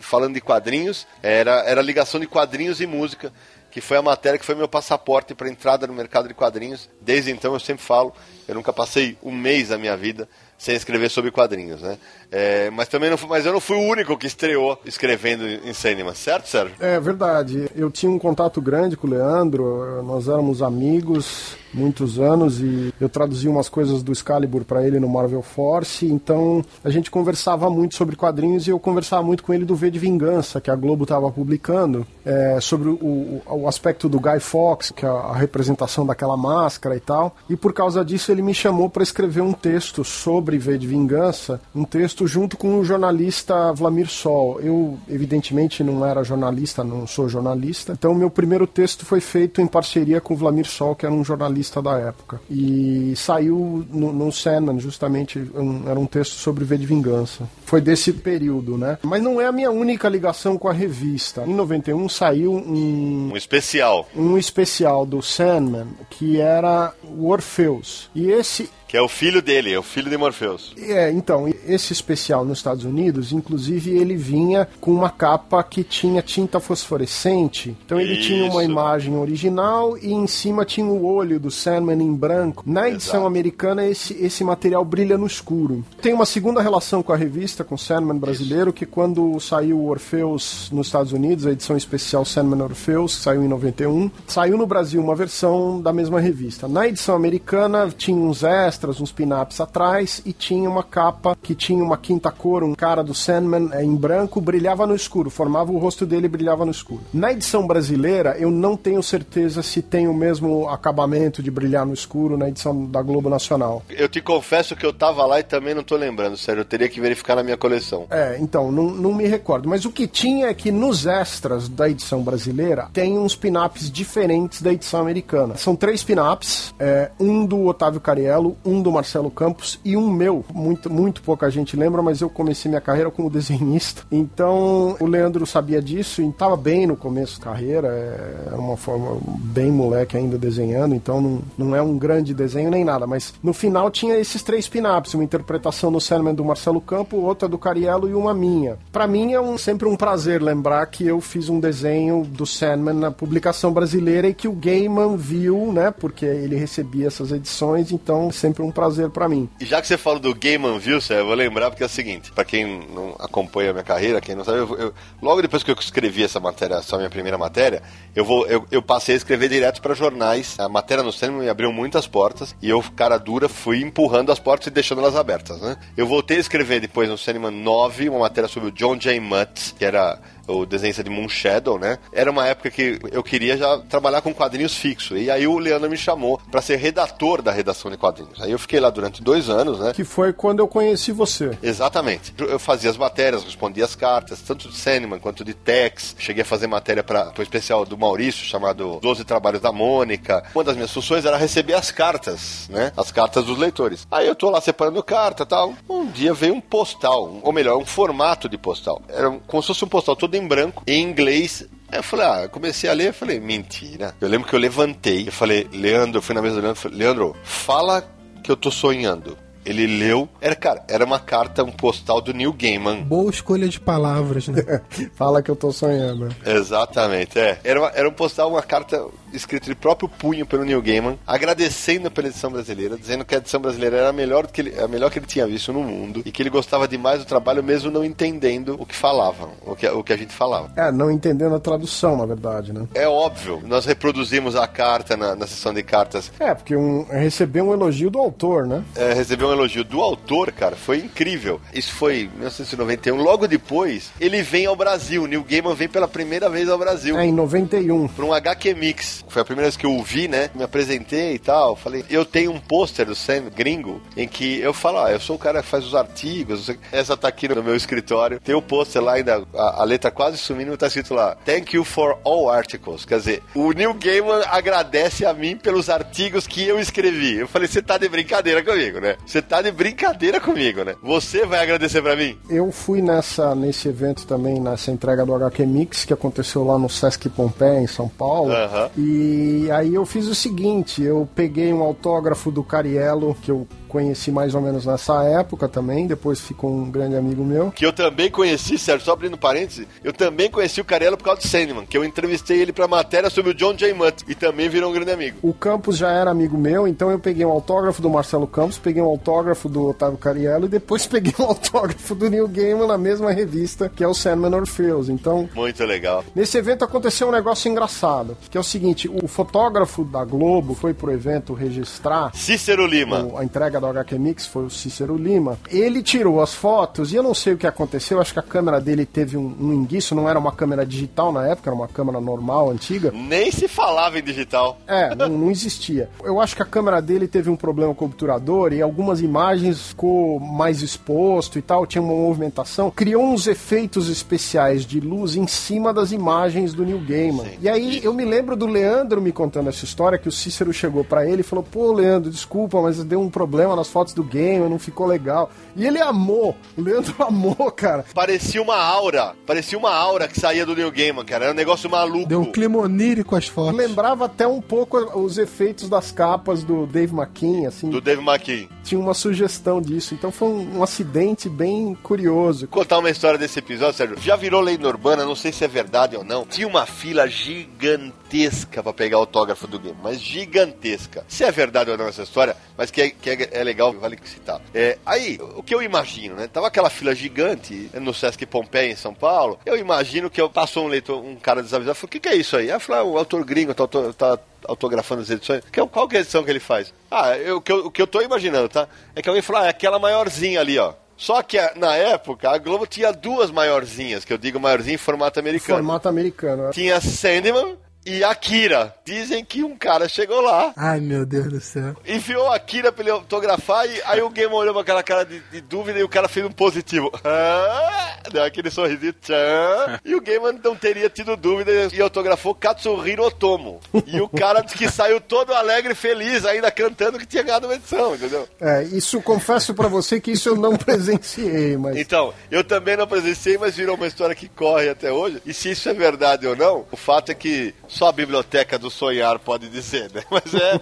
falando de quadrinhos, era era ligação de quadrinhos e música que foi a matéria que foi meu passaporte para entrada no mercado de quadrinhos. Desde então eu sempre falo, eu nunca passei um mês da minha vida sem escrever sobre quadrinhos, né? É, mas também não, mas eu não fui o único que estreou escrevendo em cinema, certo, Sérgio? É verdade. Eu tinha um contato grande com o Leandro, nós éramos amigos muitos anos e eu traduzia umas coisas do Excalibur para ele no Marvel Force, então a gente conversava muito sobre quadrinhos e eu conversava muito com ele do V de Vingança, que a Globo estava publicando, é, sobre o, o, aspecto do Guy Fawkes, que é a representação daquela máscara e tal, e por causa disso ele me chamou para escrever um texto sobre V de Vingança, um texto junto com o jornalista Vlamir Sol. Eu, evidentemente, não era jornalista, não sou jornalista, então meu primeiro texto foi feito em parceria com o Vlamir Sol, que era um jornalista da época. E saiu no, no Sandman, justamente, um, era um texto sobre V de Vingança. Foi desse período, né? Mas não é a minha única ligação com a revista. Em 91 saiu um... Um especial. Um especial do Sandman, que era o Orpheus. E esse que é o filho dele, é o filho de Morpheus. É, então, esse especial nos Estados Unidos, inclusive, ele vinha com uma capa que tinha tinta fosforescente. Então ele Isso. tinha uma imagem original e em cima tinha o olho do Sandman em branco. Na edição Exato. americana, esse, esse material brilha no escuro. Tem uma segunda relação com a revista, com o Sandman brasileiro, Isso. que quando saiu o Orpheus nos Estados Unidos, a edição especial Sandman Orpheus, que saiu em 91, saiu no Brasil uma versão da mesma revista. Na edição americana, tinha uns extras extras, uns pin-ups atrás e tinha uma capa que tinha uma quinta cor, um cara do Sandman é, em branco, brilhava no escuro, formava o rosto dele e brilhava no escuro. Na edição brasileira, eu não tenho certeza se tem o mesmo acabamento de brilhar no escuro na edição da Globo Nacional. Eu te confesso que eu tava lá e também não tô lembrando, sério, eu teria que verificar na minha coleção. É, então, não, não me recordo. Mas o que tinha é que nos extras da edição brasileira tem uns pin-ups diferentes da edição americana. São três pin-ups, é, um do Otávio Cariello, um do Marcelo Campos e um meu. Muito, muito pouca gente lembra, mas eu comecei minha carreira como desenhista. Então o Leandro sabia disso e estava bem no começo da carreira. É, uma forma bem moleque ainda desenhando, então não, não é um grande desenho nem nada. Mas no final tinha esses três pin-ups: uma interpretação no Sandman do Marcelo Campos, outra do Cariello e uma minha. Para mim é um, sempre um prazer lembrar que eu fiz um desenho do Sandman na publicação brasileira e que o Gaiman viu, né? Porque ele recebia essas edições, então sempre sempre um prazer para mim. E já que você fala do Gaiman Wilson, eu vou lembrar porque é o seguinte, para quem não acompanha a minha carreira, quem não sabe, eu, eu, logo depois que eu escrevi essa matéria, só minha primeira matéria, eu vou eu, eu passei a escrever direto para jornais. A matéria no cinema me abriu muitas portas e eu, cara dura, fui empurrando as portas e deixando elas abertas, né? Eu voltei a escrever depois no cinema 9 uma matéria sobre o John J. Mutt, que era o desenhista de Moon Shadow, né? Era uma época que eu queria já trabalhar com quadrinhos fixo. E aí o Leandro me chamou para ser redator da redação de quadrinhos. Aí eu fiquei lá durante dois anos, né? Que foi quando eu conheci você. Exatamente. Eu fazia as matérias, respondia as cartas, tanto de Sandman quanto de Tex. Cheguei a fazer matéria para o especial do Maurício, chamado 12 Trabalhos da Mônica. Uma das minhas funções era receber as cartas, né? As cartas dos leitores. Aí eu tô lá separando carta tal. Um dia veio um postal, ou melhor, um formato de postal. Era como se fosse um postal todo em branco, em inglês, eu falei, ah, comecei a ler, falei, mentira. Eu lembro que eu levantei, eu falei, Leandro, eu fui na mesa do Leandro, falei, Leandro, fala que eu tô sonhando. Ele leu, era, cara, era uma carta, um postal do Neil Gaiman. Boa escolha de palavras, né? fala que eu tô sonhando. Exatamente, é. Era, uma, era um postal, uma carta escrito de próprio punho pelo Neil Gaiman, agradecendo pela edição brasileira, dizendo que a edição brasileira era a melhor que ele, a melhor que ele tinha visto no mundo e que ele gostava demais do trabalho, mesmo não entendendo o que falavam, o que, o que a gente falava. É, não entendendo a tradução, na verdade, né? É óbvio, nós reproduzimos a carta na, na sessão de cartas. É, porque um, recebeu um elogio do autor, né? É, recebeu um elogio do autor, cara, foi incrível. Isso foi em 1991. Logo depois, ele vem ao Brasil. Neil Gaiman vem pela primeira vez ao Brasil. É, em 91. Pra um HQ Mix. Foi a primeira vez que eu o vi, né? Me apresentei e tal. Falei, eu tenho um pôster do Sam gringo em que eu falo, ah, eu sou o cara que faz os artigos. Essa tá aqui no meu escritório. Tem o pôster lá ainda, a, a letra quase sumindo, tá escrito lá: Thank you for all articles. Quer dizer, o Neil Gaiman agradece a mim pelos artigos que eu escrevi. Eu falei, você tá de brincadeira comigo, né? Você tá de brincadeira comigo, né? Você vai agradecer pra mim? Eu fui nessa, nesse evento também, nessa entrega do HQ Mix, que aconteceu lá no Sesc Pompeia, em São Paulo. Aham. E aí eu fiz o seguinte, eu peguei um autógrafo do Cariello, que eu conheci mais ou menos nessa época também, depois ficou um grande amigo meu. Que eu também conheci, Sérgio, só abrindo parênteses, eu também conheci o Carello por causa do Sandman, que eu entrevistei ele pra matéria sobre o John J. Mutt e também virou um grande amigo. O Campos já era amigo meu, então eu peguei um autógrafo do Marcelo Campos, peguei um autógrafo do Otávio Cariello e depois peguei um autógrafo do Neil Gaiman na mesma revista, que é o Sandman Orpheus. Então, Muito legal. Nesse evento aconteceu um negócio engraçado, que é o seguinte, o fotógrafo da Globo foi pro evento registrar Cícero Lima. o- a entrega do HQ Mix foi o Cícero Lima. Ele tirou as fotos e eu não sei o que aconteceu, acho que a câmera dele teve um, um enguiço, não era uma câmera digital na época, era uma câmera normal, antiga. Nem se falava em digital. É, não, não existia. Eu acho que a câmera dele teve um problema com o obturador e algumas imagens ficou mais exposto e tal, tinha uma movimentação. Criou uns efeitos especiais de luz em cima das imagens do Neil Gaiman. Sim. E aí eu me lembro do Leandro me contando essa história, que o Cícero chegou pra ele e falou: Pô, Leandro, desculpa, mas deu um problema nas fotos do Gaiman, não ficou legal. E ele amou, o Leandro amou, cara. Parecia uma aura. Parecia uma aura que saía do New Gaiman, cara. Era um negócio maluco. Deu um clima onírico às fotos. Lembrava até um pouco os efeitos das capas do Dave McKean, assim. Do Dave McKean. tinha uma sugestão disso. Então foi um, um acidente bem curioso. Vou contar uma história desse episódio, Sérgio. Já virou lenda urbana, não sei se é verdade ou não. Tinha uma fila gigantesca pra pegar autógrafo do game, mas gigantesca. Se é verdade ou não essa história, mas que é, que é, é legal, vale citar. É, aí, o que eu imagino, né? Tava aquela fila gigante no Sesc Pompeia, em São Paulo. Eu imagino que eu passou um leitor, um cara desavisado, falou: o que, que é isso aí? Aí eu falei: ah, o autor gringo tá, tá autografando as edições. Que, qual que é a edição que ele faz? Ah, eu, o, que eu, o que eu tô imaginando, tá? É que alguém falou: ah, é aquela maiorzinha ali, ó. Só que a- na época a Globo tinha duas maiorzinhas, que eu digo maiorzinha em formato americano. Formato americano. Tinha Sandman e Akira. Dizem que um cara chegou lá, Ai, meu Deus do céu. enviou a Akira pra ele autografar e aí o Game olhou com aquela cara de, de dúvida e o cara fez um positivo. Ah, deu aquele sorrisinho. Tchan, e o Game não teria tido dúvida e autografou Katsuhiro Otomo. E o cara disse que saiu todo alegre e feliz, ainda cantando que tinha ganhado uma edição, entendeu? É, isso confesso pra você que isso eu não presenciei, mas Então, eu também não presenciei, mas virou uma história que corre até hoje. E se isso é verdade ou não, o fato é que só a biblioteca do sonhar pode dizer, né? Mas é.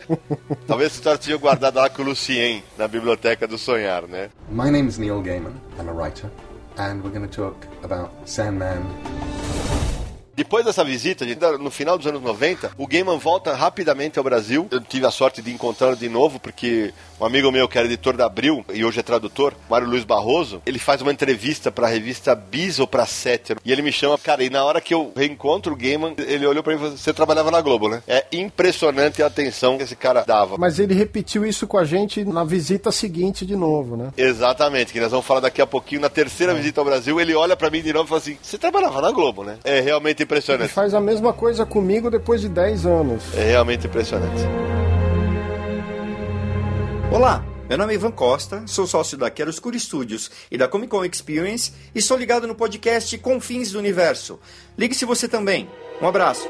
Talvez essa história tinha guardada lá com o Lucien, na biblioteca do sonhar, né? My name's Neil Gaiman. I'm a writer, and we're going to talk about Sandman. Depois dessa visita, no final dos anos 90, o Gaiman volta rapidamente ao Brasil. Eu tive a sorte de encontrá-lo de novo, porque um amigo meu que era editor da Abril e hoje é tradutor, Mário Luiz Barroso, ele faz uma entrevista pra revista Bis ou pra Sétero. E ele me chama, cara, e na hora que eu reencontro o Gaiman, ele olhou pra mim e falou: Você trabalhava na Globo, né? É impressionante a atenção que esse cara dava. mas ele repetiu isso com a gente na visita seguinte de novo, né? Exatamente, que nós vamos falar daqui a pouquinho. Na terceira visita ao Brasil, ele olha pra mim de novo e fala assim: Você trabalhava na Globo, né? É realmente Ele impressionante. faz a mesma coisa comigo depois de 10 anos. É realmente impressionante. Olá, meu nome é Ivan Costa, sou sócio da Quero Escuro Studios e da Comic Con Experience e sou ligado no podcast Confins do Universo. Ligue-se você também. Um abraço.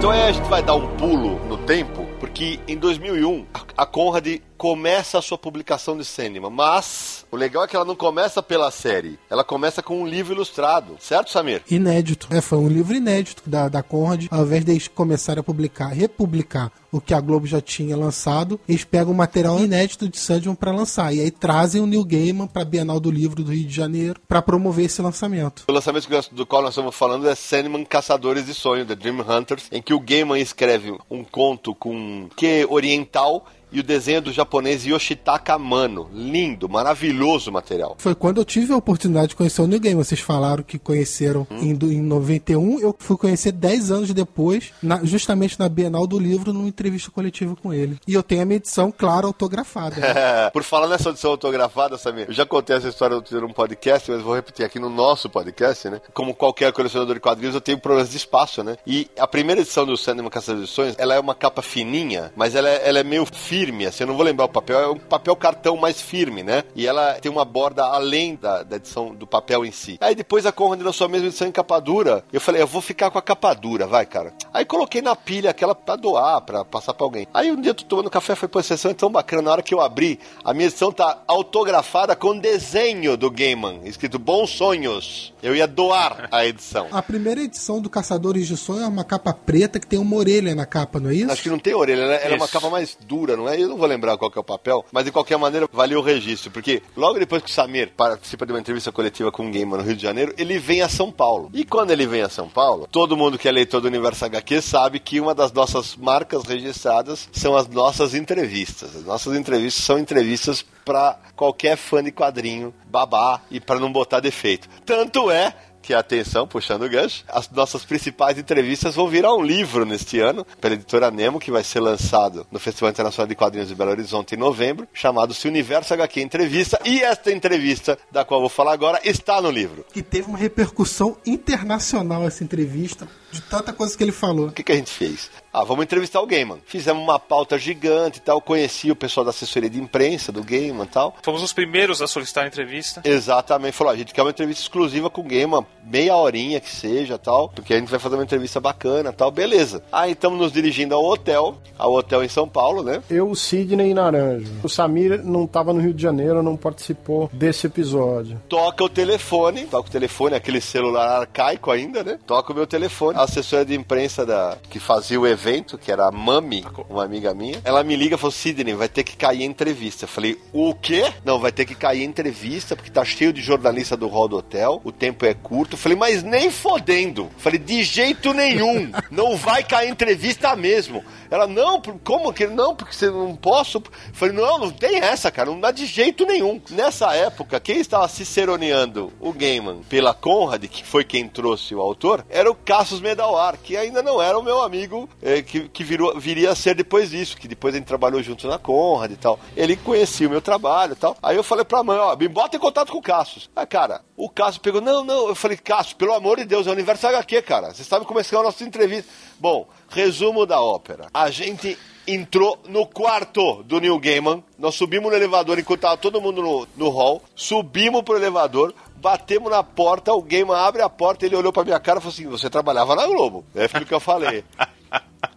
Então aí a gente vai dar um pulo no tempo, porque em 2001 a- a Conrad começa a sua publicação de Sandman, mas O legal é que ela não começa pela série, ela começa com um livro ilustrado, certo, Samir? Inédito. É, foi um livro inédito da, da Conrad. Ao invés de eles começarem a publicar, republicar o que a Globo já tinha lançado, eles pegam o material inédito de Sandman para lançar. E aí trazem o Neil Gaiman pra Bienal do Livro do Rio de Janeiro para promover esse lançamento. O lançamento do qual nós estamos falando é Sandman Caçadores de Sonhos, The Dream Hunters, em que o Gaiman escreve um conto com que oriental e o desenho do japonês Yoshitaka Amano. Lindo, maravilhoso material. Foi quando eu tive a oportunidade de conhecer o New Game. Vocês falaram que conheceram Hum. em, em 91. Eu fui conhecer 10 anos depois, na- justamente na Bienal do Livro, numa entrevista coletiva com ele. E eu tenho a minha edição, claro, autografada. né? Por falar nessa edição autografada, Samir, eu já contei essa história num podcast, mas vou repetir aqui no nosso podcast, né? Como qualquer colecionador de quadrinhos, eu tenho problemas de espaço, né? E a primeira edição do Sandman Caçador de Sonhos, ela é uma capa fininha, mas ela é, ela é meio firme, assim, eu não vou lembrar o papel, é um papel cartão mais firme, né? E ela tem uma borda além da, da edição do papel em si. Aí depois a Conrad lançou a mesma edição em capa dura, eu falei, eu vou ficar com a capa dura, vai, cara. Aí coloquei na pilha aquela pra doar, pra passar pra alguém. Aí um dia eu tô tomando café, foi, pô, essa edição é tão bacana, na hora que eu abri, a minha edição tá autografada com desenho do Gaiman, escrito Bons Sonhos. Eu ia doar a edição. A primeira edição do Caçadores de Sonho é uma capa preta que tem uma orelha na capa, não é isso? Acho que não tem orelha, né? Ela é uma capa mais dura, não é? Eu não vou lembrar qual que é o papel, mas de qualquer maneira valeu o registro, porque logo depois que o Samir participa de uma entrevista coletiva com o Gamer no Rio de Janeiro, ele vem a São Paulo. E quando ele vem a São Paulo, todo mundo que é leitor do Universo HQ sabe que uma das nossas marcas registradas são as nossas entrevistas. As nossas entrevistas são entrevistas para qualquer fã de quadrinho babar e para não botar defeito. Tanto é que atenção, puxando o gancho, as nossas principais entrevistas vão virar um livro neste ano, pela editora Nemo, que vai ser lançado no Festival Internacional de Quadrinhos de Belo Horizonte em novembro, chamado Se Universo HQ Entrevista. E esta entrevista, da qual eu vou falar agora, está no livro. E teve uma repercussão internacional essa entrevista, de tanta coisa que ele falou. O que, que a gente fez? Ah, vamos entrevistar o Gaiman. Fizemos uma pauta gigante e tal, conheci o pessoal da assessoria de imprensa do Gaiman e tal. Fomos os primeiros a solicitar a entrevista. Exatamente, falou, a gente quer uma entrevista exclusiva com o Gaiman, meia horinha que seja, tal, porque a gente vai fazer uma entrevista bacana, tal, beleza. Aí estamos nos dirigindo ao hotel, ao hotel em São Paulo, né? Eu, o Sidney e Naranjo. O Samir não estava no Rio de Janeiro, não participou desse episódio. Toca o telefone, toca o telefone, aquele celular arcaico ainda, né? Toca o meu telefone. A assessora de imprensa da que fazia o evento, que era a Mami, uma amiga minha, ela me liga e falou: Sidney, vai ter que cair entrevista. Eu falei: O quê? Não, vai ter que cair entrevista, porque tá cheio de jornalista do hall do hotel, o tempo é curto. Eu falei, mas nem fodendo. Eu falei, de jeito nenhum. Não vai cair entrevista mesmo. Ela, não, como que não? Porque você não posso. Eu falei, não, não tem essa, cara. Não dá de jeito nenhum. Nessa época, quem estava ciceroneando o Gaiman pela Conrad, que foi quem trouxe o autor, era o Cassius Medawar, que ainda não era o meu amigo, eh, que, que virou, viria a ser depois disso, que depois a gente trabalhou junto na Conrad e tal. Ele conhecia o meu trabalho e tal. Aí eu falei pra mãe, ó, me bota em contato com o Cassius. Ah, cara, o Cassius pegou, não, não. Eu falei, Cassius, pelo amor de Deus, é o Universo HQ, cara. Você sabe como é que é a nossa entrevista. Bom, resumo da ópera. A gente entrou no quarto do Neil Gaiman. Nós subimos no elevador enquanto tava todo mundo no, no hall. Subimos pro elevador. Batemos na porta, Gaiman abre a porta, ele olhou pra minha cara e falou assim: Você trabalhava na Globo. É aquilo que eu falei.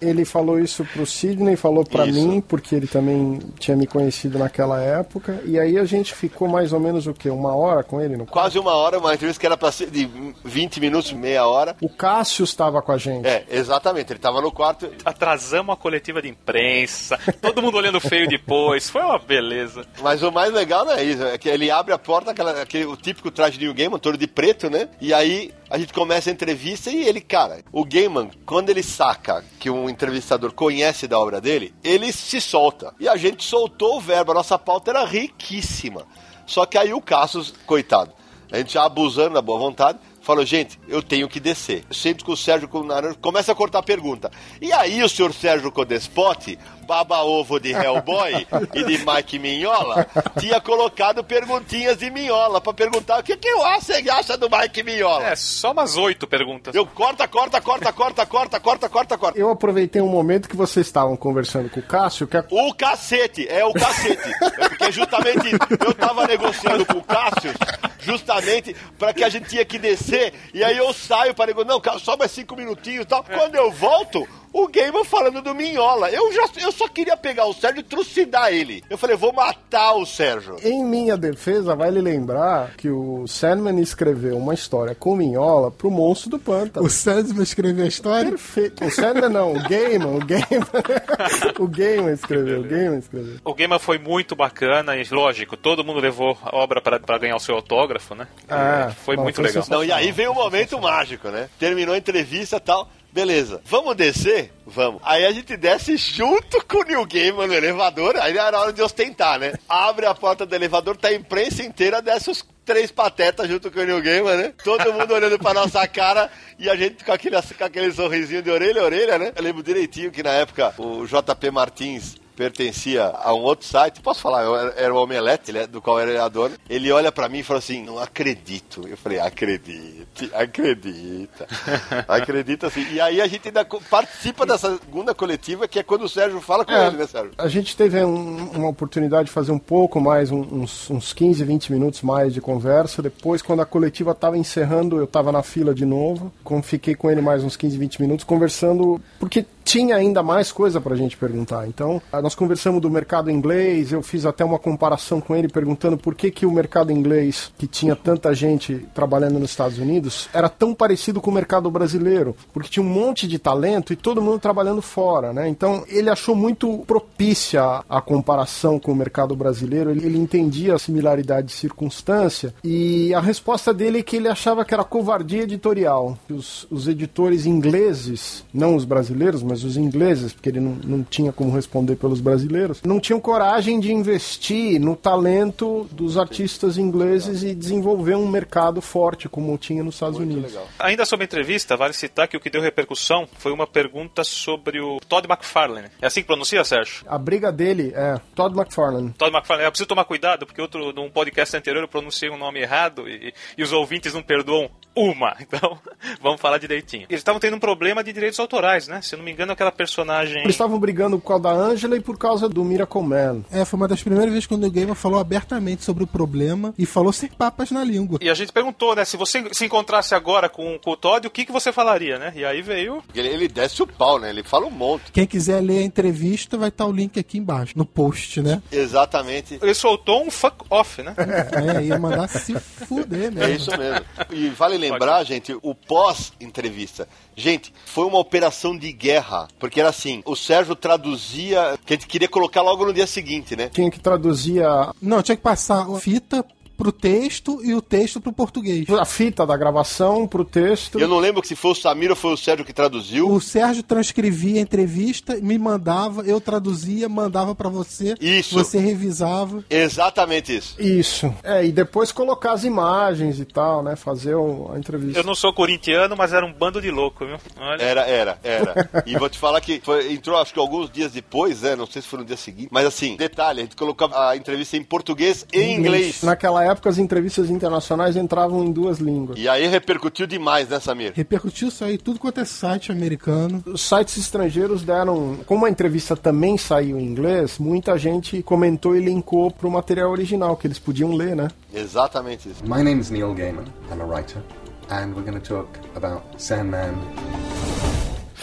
Ele falou isso pro Sidney, falou pra Isso. mim, porque ele também tinha me conhecido naquela época. E aí a gente ficou mais ou menos o quê? Uma hora com ele no Quase uma hora, uma entrevista que era pra ser de 20 minutos, meia hora. O Cássio estava com a gente. É, exatamente. Ele tava no quarto. Atrasamos a coletiva de imprensa, todo mundo olhando feio depois. Foi uma beleza. Mas o mais legal não é isso, é que ele abre a porta, aquela, aquele, o típico traje de New Gaiman, todo de preto, né? E aí a gente começa a entrevista e ele, cara, o Gaiman, quando ele saca que um entrevistador conhece da obra dele, ele se solta. E a gente soltou o verbo, a nossa pauta era riquíssima. Só que aí o Cassius, coitado, a gente já abusando da boa vontade, falou, gente, eu tenho que descer. Sento com o Sérgio com o Naranjo, começa a cortar a pergunta. E aí o senhor Sérgio Codespote, baba-ovo de Hellboy e de Mike Minhola, tinha colocado perguntinhas de Minhola pra perguntar o que, que eu acho, você acha do Mike Minhola. É, só umas oito perguntas. Eu corta, corta, corta, corta, corta, corta, corta, corta. Eu aproveitei um momento que vocês estavam conversando com o Cássio, que a O cacete, é o cacete. É porque justamente eu tava negociando com o Cássio, justamente para que a gente tinha que descer, e aí eu saio para negociar, não, cara, só mais cinco minutinhos e tal. Quando eu volto, o Gaiman falando do Minhola. Eu, já, eu só queria pegar o Sérgio e trucidar ele. Eu falei, vou matar o Sérgio. Em minha defesa, vale lembrar que o Sandman escreveu uma história com Minhola pro Monstro do Pântano. O Sandman escreveu a história? Perfeito. O Sandman não, o Gaiman, o Gaiman. o Gaiman escreveu, o Gaiman escreveu. O Gaiman foi muito bacana e, lógico, todo mundo levou a obra pra, pra ganhar o seu autógrafo, né? Ah, foi bom, muito foi legal. Não, e aí veio o momento mágico, né? Terminou a entrevista e tal. Beleza, vamos descer? Vamos. Aí a gente desce junto com o New Gaiman no elevador, aí era hora de ostentar, né? Abre a porta do elevador, tá a imprensa inteira, desce os três patetas junto com o New Gaiman, né? Todo mundo olhando pra nossa cara e a gente com aquele, com aquele sorrisinho de orelha a orelha, né? Eu lembro direitinho que na época o JP Martins pertencia a um outro site, posso falar, eu era- era o Omelete, ele é- do qual ele era dono. Ele olha pra mim e fala assim: Não acredito. Eu falei: Acredite, acredita. acredita sim. E aí a gente ainda participa dessa segunda coletiva, que é quando o Sérgio fala com É, ele, né, Sérgio? A gente teve um- uma oportunidade de fazer um pouco mais, um- uns, uns 15, 20 minutos mais de conversa. Depois, quando a coletiva estava encerrando, eu estava na fila de novo. Com- Fiquei com ele mais uns 15, 20 minutos conversando, porque tinha ainda mais coisa para a gente perguntar. Então, nós conversamos do mercado inglês, eu fiz até uma comparação com ele, perguntando por que, que o mercado inglês, que tinha tanta gente trabalhando nos Estados Unidos, era tão parecido com o mercado brasileiro, porque tinha um monte de talento e todo mundo trabalhando fora, né? Então, ele achou muito propícia a, a comparação com o mercado brasileiro, ele, ele entendia a similaridade de circunstância e a resposta dele é que ele achava que era covardia editorial, que os, os editores ingleses, não os brasileiros, mas os ingleses, porque ele não, não tinha como responder pelos brasileiros, não tinham coragem de investir no talento dos artistas ingleses e desenvolver um mercado forte como tinha nos Estados Unidos. Ainda sobre a entrevista, vale citar que o que deu repercussão foi uma pergunta sobre o Todd McFarlane. É assim que pronuncia, Sérgio? A briga dele é Todd McFarlane. Todd McFarlane. Eu preciso tomar cuidado, porque outro, num podcast anterior eu pronunciei um nome errado e, e os ouvintes não perdoam uma. Então, vamos falar direitinho. Eles estavam tendo um problema de direitos autorais, né? Se eu não me engano, aquela personagem... Eles estavam brigando por causa da Angela e por causa do Miracle Man. É, foi uma das primeiras vezes que o Neil Gaiman falou abertamente sobre o problema e falou sem papas na língua. E a gente perguntou, né? Se você se encontrasse agora com, com o Todd, o que, que você falaria, né? E aí veio... Ele, ele desce o pau, né? Ele fala um monte. Quem quiser ler a entrevista, vai estar o link aqui embaixo, no post, né? Exatamente. Ele soltou um fuck off, né? É, ia mandar se fuder mesmo. É isso mesmo. E vale lembrar, gente, o pós-entrevista. Gente, foi uma operação de guerra. Porque era assim, o Sérgio traduzia, que a gente queria colocar logo no dia seguinte, né? Tinha que traduzir a, Não, tinha que passar fita pro texto e o texto pro português. a fita da gravação pro texto. Eu não lembro se foi o Samir ou foi o Sérgio que traduziu. O Sérgio transcrevia a entrevista, me mandava, eu traduzia, mandava pra você. Isso. Você revisava. Exatamente isso. Isso. É, e depois colocar as imagens e tal, né? Fazer o- a entrevista. Eu não sou corintiano, mas era um bando de louco, viu? Olha. Era, era, era. E vou te falar que foi- entrou acho que alguns dias depois, né? Não sei se foi no dia seguinte. Mas assim, detalhe, a gente colocou a entrevista em português e em inglês. Naquela época, as entrevistas internacionais entravam em duas línguas. E aí repercutiu demais, né, Samir? Repercutiu isso aí, tudo quanto é site americano. Os sites estrangeiros deram. Como a entrevista também saiu em inglês, muita gente comentou e linkou pro material original, que eles podiam ler, né? Exatamente isso. My name's Neil Gaiman. I'm a writer, and we're going to talk about Sandman.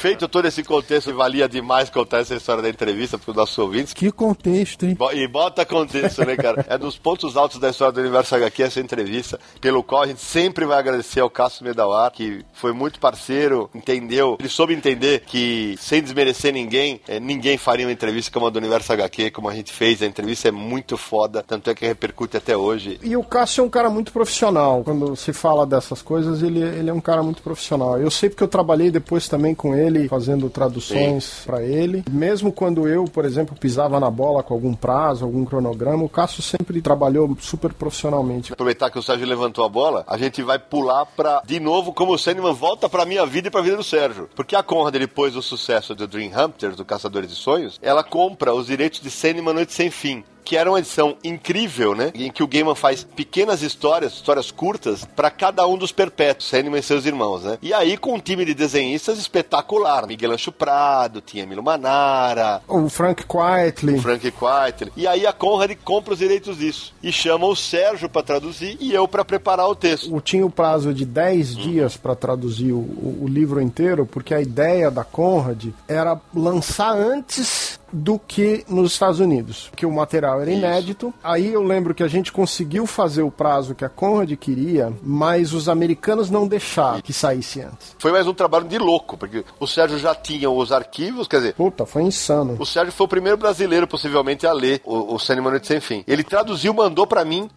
Feito todo esse contexto, valia demais contar essa história da entrevista para os nossos ouvintes. Que contexto, hein? E bota contexto, né, cara? É dos pontos altos da história do Universo HQ essa entrevista, pelo qual a gente sempre vai agradecer ao Cássio Medawar, que foi muito parceiro, entendeu, ele soube entender que, sem desmerecer ninguém, eh, ninguém faria uma entrevista como a do Universo HQ, como a gente fez. A entrevista é muito foda, tanto é que repercute até hoje. E o Cássio é um cara muito profissional. Quando se fala dessas coisas, ele, ele é um cara muito profissional. Eu sei porque eu trabalhei depois também com ele, fazendo traduções pra ele. Mesmo quando eu, por exemplo, pisava na bola com algum prazo, algum cronograma, o Cássio sempre trabalhou super profissionalmente. Aproveitar que o Sérgio levantou a bola, a gente vai pular pra, de novo, como o Sandman volta pra minha vida e pra vida do Sérgio. Porque a Conrad, depois do sucesso do Dream Hunters, do Caçadores de Sonhos, ela compra os direitos de Sandman Noite Sem Fim. Que era uma edição incrível, né? Em que o Gaiman faz pequenas histórias, histórias curtas, para cada um dos perpétuos, Sandman e seus irmãos, né? E aí, com um time de desenhistas espetacular. Miguel Ancho Prado, tinha Milo Manara, O Frank Quietly. Frank White. E aí a Conrad compra os direitos disso. E chama o Sérgio para traduzir e eu para preparar o texto. Eu tinha o prazo de 10 dias para traduzir o, o- o livro inteiro, porque a ideia da Conrad era lançar antes do que nos Estados Unidos, que o material era inédito. Aí eu lembro que a gente conseguiu fazer o prazo que a Conrad queria, mas os americanos não deixaram que saísse antes. Foi mais um trabalho de louco, porque o Sérgio já tinha os arquivos, quer dizer, Puta, foi insano. o Sérgio foi o primeiro brasileiro, possivelmente, a ler o, o Sem Fim. Ele traduziu, mandou para mim.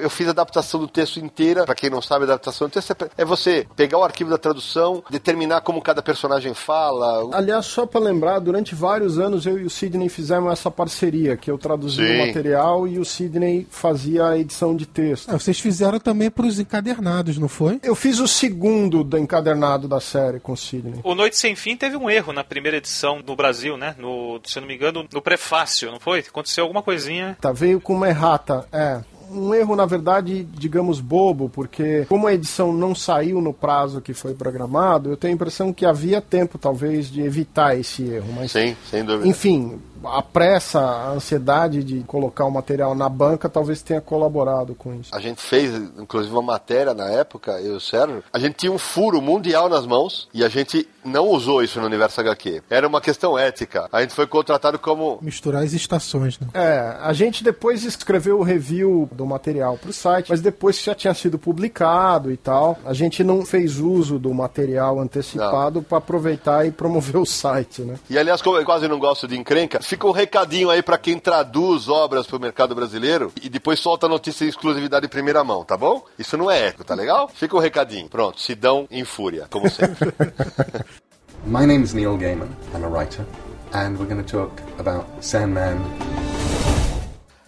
Eu fiz a adaptação do texto inteira. Pra quem não sabe, a adaptação do texto é- é você pegar o arquivo da tradução, determinar como cada personagem fala. Aliás, só para lembrar, durante vários anos eu e o Sidney fizemos essa parceria, que eu traduzia Sim. o material e o Sidney fazia a edição de texto. Ah, vocês fizeram também pros encadernados, não foi? Eu fiz o segundo do encadernado da série com o Sidney. O Noite Sem Fim teve um erro na primeira edição no Brasil, né? No, se eu não me engano, no prefácio, não foi? Aconteceu alguma coisinha. Tá, veio com uma errata, é. Um erro, na verdade, digamos, bobo, porque como a edição não saiu no prazo que foi programado, eu tenho a impressão que havia tempo, talvez, de evitar esse erro. Mas, Sim, sem dúvida. enfim, a pressa, a ansiedade de colocar o material na banca talvez tenha colaborado com isso. A gente fez, inclusive, uma matéria na época, eu e o Sérgio. A gente tinha um furo mundial nas mãos e a gente não usou isso no universo HQ. Era uma questão ética. A gente foi contratado como. Misturar as estações, né? É, a gente depois escreveu o review do material pro site, mas depois que já tinha sido publicado e tal, a gente não fez uso do material antecipado para aproveitar e promover o site, né? E aliás, como eu quase não gosto de encrenca, fica um recadinho aí pra quem traduz obras pro mercado brasileiro e depois solta a notícia em exclusividade em primeira mão, tá bom? Isso não é ético, tá legal? Fica o recadinho. Pronto, Sidão em fúria, como sempre. My name's Neil Gaiman. I'm a writer, and we're going to talk about Sandman.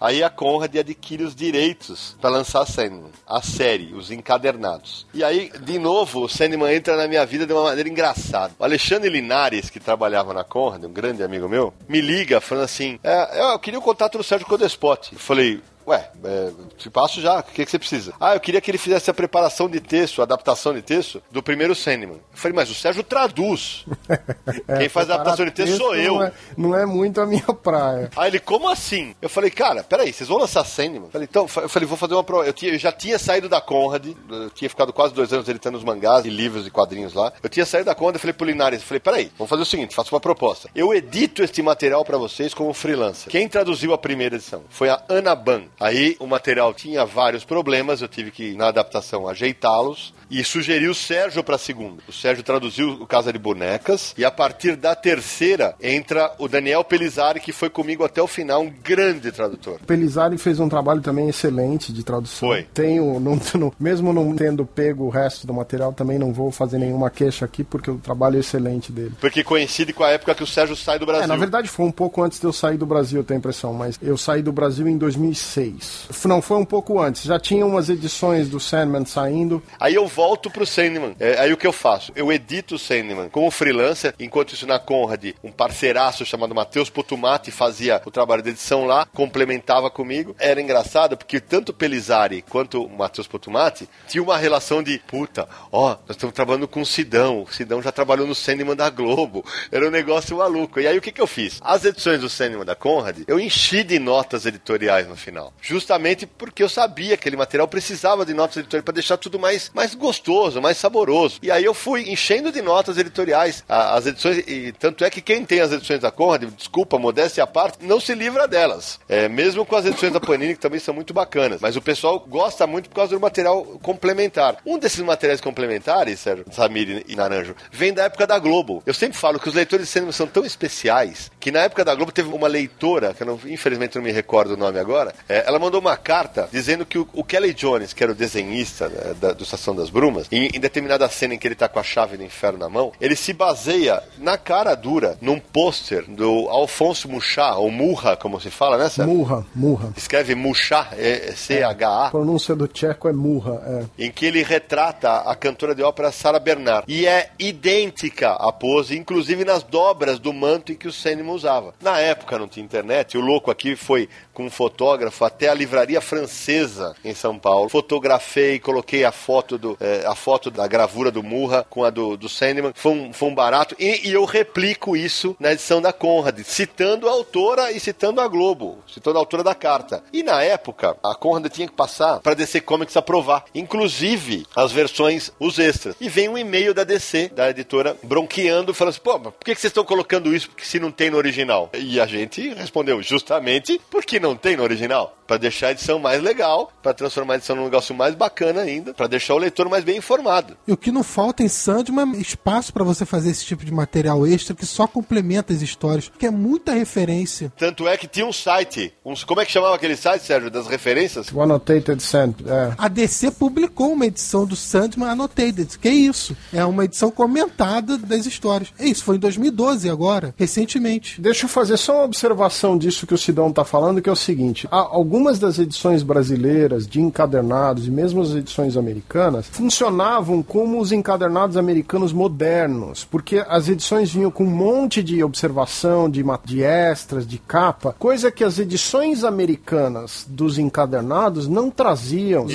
Aí a Conrad adquire os direitos para lançar Sandman, a série, os encadernados. E aí, de novo, o Sandman entra na minha vida de uma maneira engraçada. O Alexandre Linares, que trabalhava na Conrad, um grande amigo meu, me liga falando assim: é, eu queria o contato do Sérgio Codespot. Eu falei. Ué, é, te passo já, o que, que você precisa? Ah, eu queria que ele fizesse a preparação de texto, a adaptação de texto do primeiro Sandman. Eu falei, mas o Sérgio traduz. Quem faz a adaptação de texto sou eu. Não é, não é muito a minha praia. Aí ele, como assim? Eu falei, cara, peraí, vocês vão lançar Sandman? Eu falei, então, eu falei, vou fazer uma prova. Eu, tinha- eu já tinha saído da Conrad, eu tinha ficado quase dois anos editando os mangás e livros e quadrinhos lá. Eu tinha saído da Conrad e falei pro Linares, eu falei, peraí, vamos fazer o seguinte, faço uma proposta. Eu edito este material pra vocês como freelancer. Quem traduziu a primeira edição foi a Ana Ban. Aí o material tinha vários problemas, eu tive que, na adaptação, ajeitá-los e sugeri o Sérgio pra segunda. O Sérgio traduziu o Casa de Bonecas e a partir da terceira entra o Daniel Pelizari, que foi comigo até o final, um grande tradutor. Pelizari fez um trabalho também excelente de tradução. Foi. Tenho, não, não- mesmo não tendo pego o resto do material, também não vou fazer nenhuma queixa aqui, porque o trabalho é excelente dele. Porque coincide com a época que o Sérgio sai do Brasil. É, na verdade foi um pouco antes de eu sair do Brasil, eu tenho a impressão, mas eu saí do Brasil em 2006. F- Não, foi um pouco antes. Já tinha umas edições do Sandman saindo. Aí eu volto pro Sandman. É, aí o que eu faço? Eu edito o Sandman como freelancer, enquanto isso na Conrad, um parceiraço chamado Matheus Potumati fazia o trabalho de edição lá, complementava comigo. Era engraçado porque tanto o Pelizari quanto o Matheus Potumati tinha uma relação de puta, ó, nós estamos trabalhando com o Sidão. O Sidão já trabalhou no Sandman da Globo. Era um negócio maluco. E aí o que, que eu fiz? As edições do Sandman da Conrad, eu enchi de notas editoriais no final. Justamente porque eu sabia que aquele material precisava de notas editoriais para deixar tudo mais, mais gostoso, mais saboroso. E aí eu fui enchendo de notas editoriais as edições, e tanto é que quem tem as edições da Conrad, desculpa, modéstia à parte, não se livra delas. É, mesmo com as edições da Panini, que também são muito bacanas. Mas o pessoal gosta muito por causa do material complementar. Um desses materiais complementares, Sérgio, Samir e Naranjo, vem da época da Globo. Eu sempre falo que os leitores de cinema são tão especiais que na época da Globo teve uma leitora, que eu não, infelizmente não me recordo o nome agora, é, ela mandou uma carta dizendo que o, o Kelly Jones, que era o desenhista né, da, do Estação das Brumas, em, em, determinada cena em que ele tá com a chave do inferno na mão, ele se baseia na cara dura, num pôster do Alfonso Muchá, ou Murra, como se fala, né, Sérgio? Murra, Murra. Escreve Muchá, é, é C-H-A. A pronúncia do tcheco é Murra, é. Em que ele retrata a cantora de ópera Sarah Bernard. E é idêntica a pose, inclusive nas dobras do manto em que o Sandman usava. Na época não tinha internet, o louco aqui foi com um fotógrafo até a livraria francesa em São Paulo. Fotografei, coloquei a foto, do, eh, a foto da gravura do Murra com a do, do Sandman. Foi um, foi um barato. E, e, eu replico isso na edição da Conrad, citando a autora e citando a Globo, citando a autora da carta. E na época, a Conrad tinha que passar para DC Comics aprovar, inclusive as versões, os extras. E vem um e-mail da DC, da editora, bronqueando, falando assim: pô, por que vocês estão colocando isso se não tem no original? E a gente respondeu: justamente porque não tem no original. Para deixar a edição mais legal, para transformar a edição num negócio mais bacana ainda, para deixar o leitor mais bem informado. E o que não falta em Sandman é espaço para você fazer esse tipo de material extra que só complementa as histórias, que é muita referência. Tanto é que tinha um site, uns, como é que chamava aquele site, Sérgio, das referências? O Annotated Sandman. É. A DC publicou uma edição do Sandman Annotated. Que é isso? É uma edição comentada das histórias. É isso, foi em 2012 agora, recentemente. Deixa eu fazer só uma observação disso que o Sidão tá falando, que é o seguinte: algumas das edições brasileiras de encadernados e mesmo as edições americanas funcionavam como os encadernados americanos modernos, porque as edições vinham com um monte de observação, de, de extras, de capa, coisa que as edições americanas dos encadernados não traziam.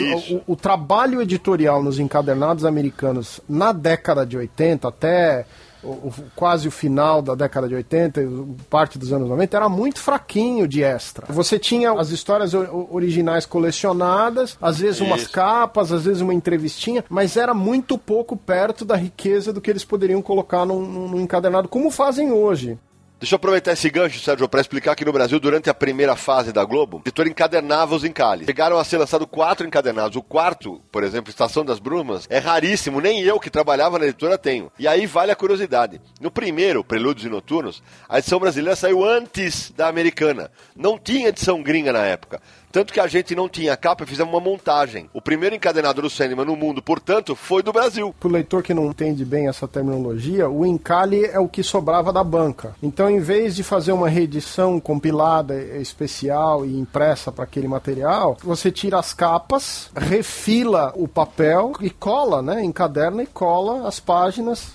O, o, trabalho editorial nos encadernados americanos na década de 80 até o, o, quase o final da década de 80 parte dos anos 90 era muito fraquinho de extra. Você tinha as histórias originais colecionadas, às vezes Isso. umas capas, às vezes uma entrevistinha, mas era muito pouco perto da riqueza do que eles poderiam colocar num, num encadernado, como fazem hoje. Deixa eu aproveitar esse gancho, Sérgio, para explicar que no Brasil, durante a primeira fase da Globo, o editor encadernava os encalhes. Chegaram a ser lançados quatro encadernados. O quarto, por exemplo, Estação das Brumas, é raríssimo. Nem eu, que trabalhava na editora, tenho. E aí vale a curiosidade. No primeiro, Prelúdios e Noturnos, a edição brasileira saiu antes da americana. Não tinha edição gringa na época. Tanto que a gente não tinha capa e fizemos uma montagem. O primeiro encadenado do cinema no mundo, portanto, foi do Brasil. Para o leitor que não entende bem essa terminologia, o encalhe é o que sobrava da banca. Então, em vez de fazer uma reedição compilada, especial e impressa para aquele material, você tira as capas, refila o papel e cola, né? Encaderna e cola as páginas,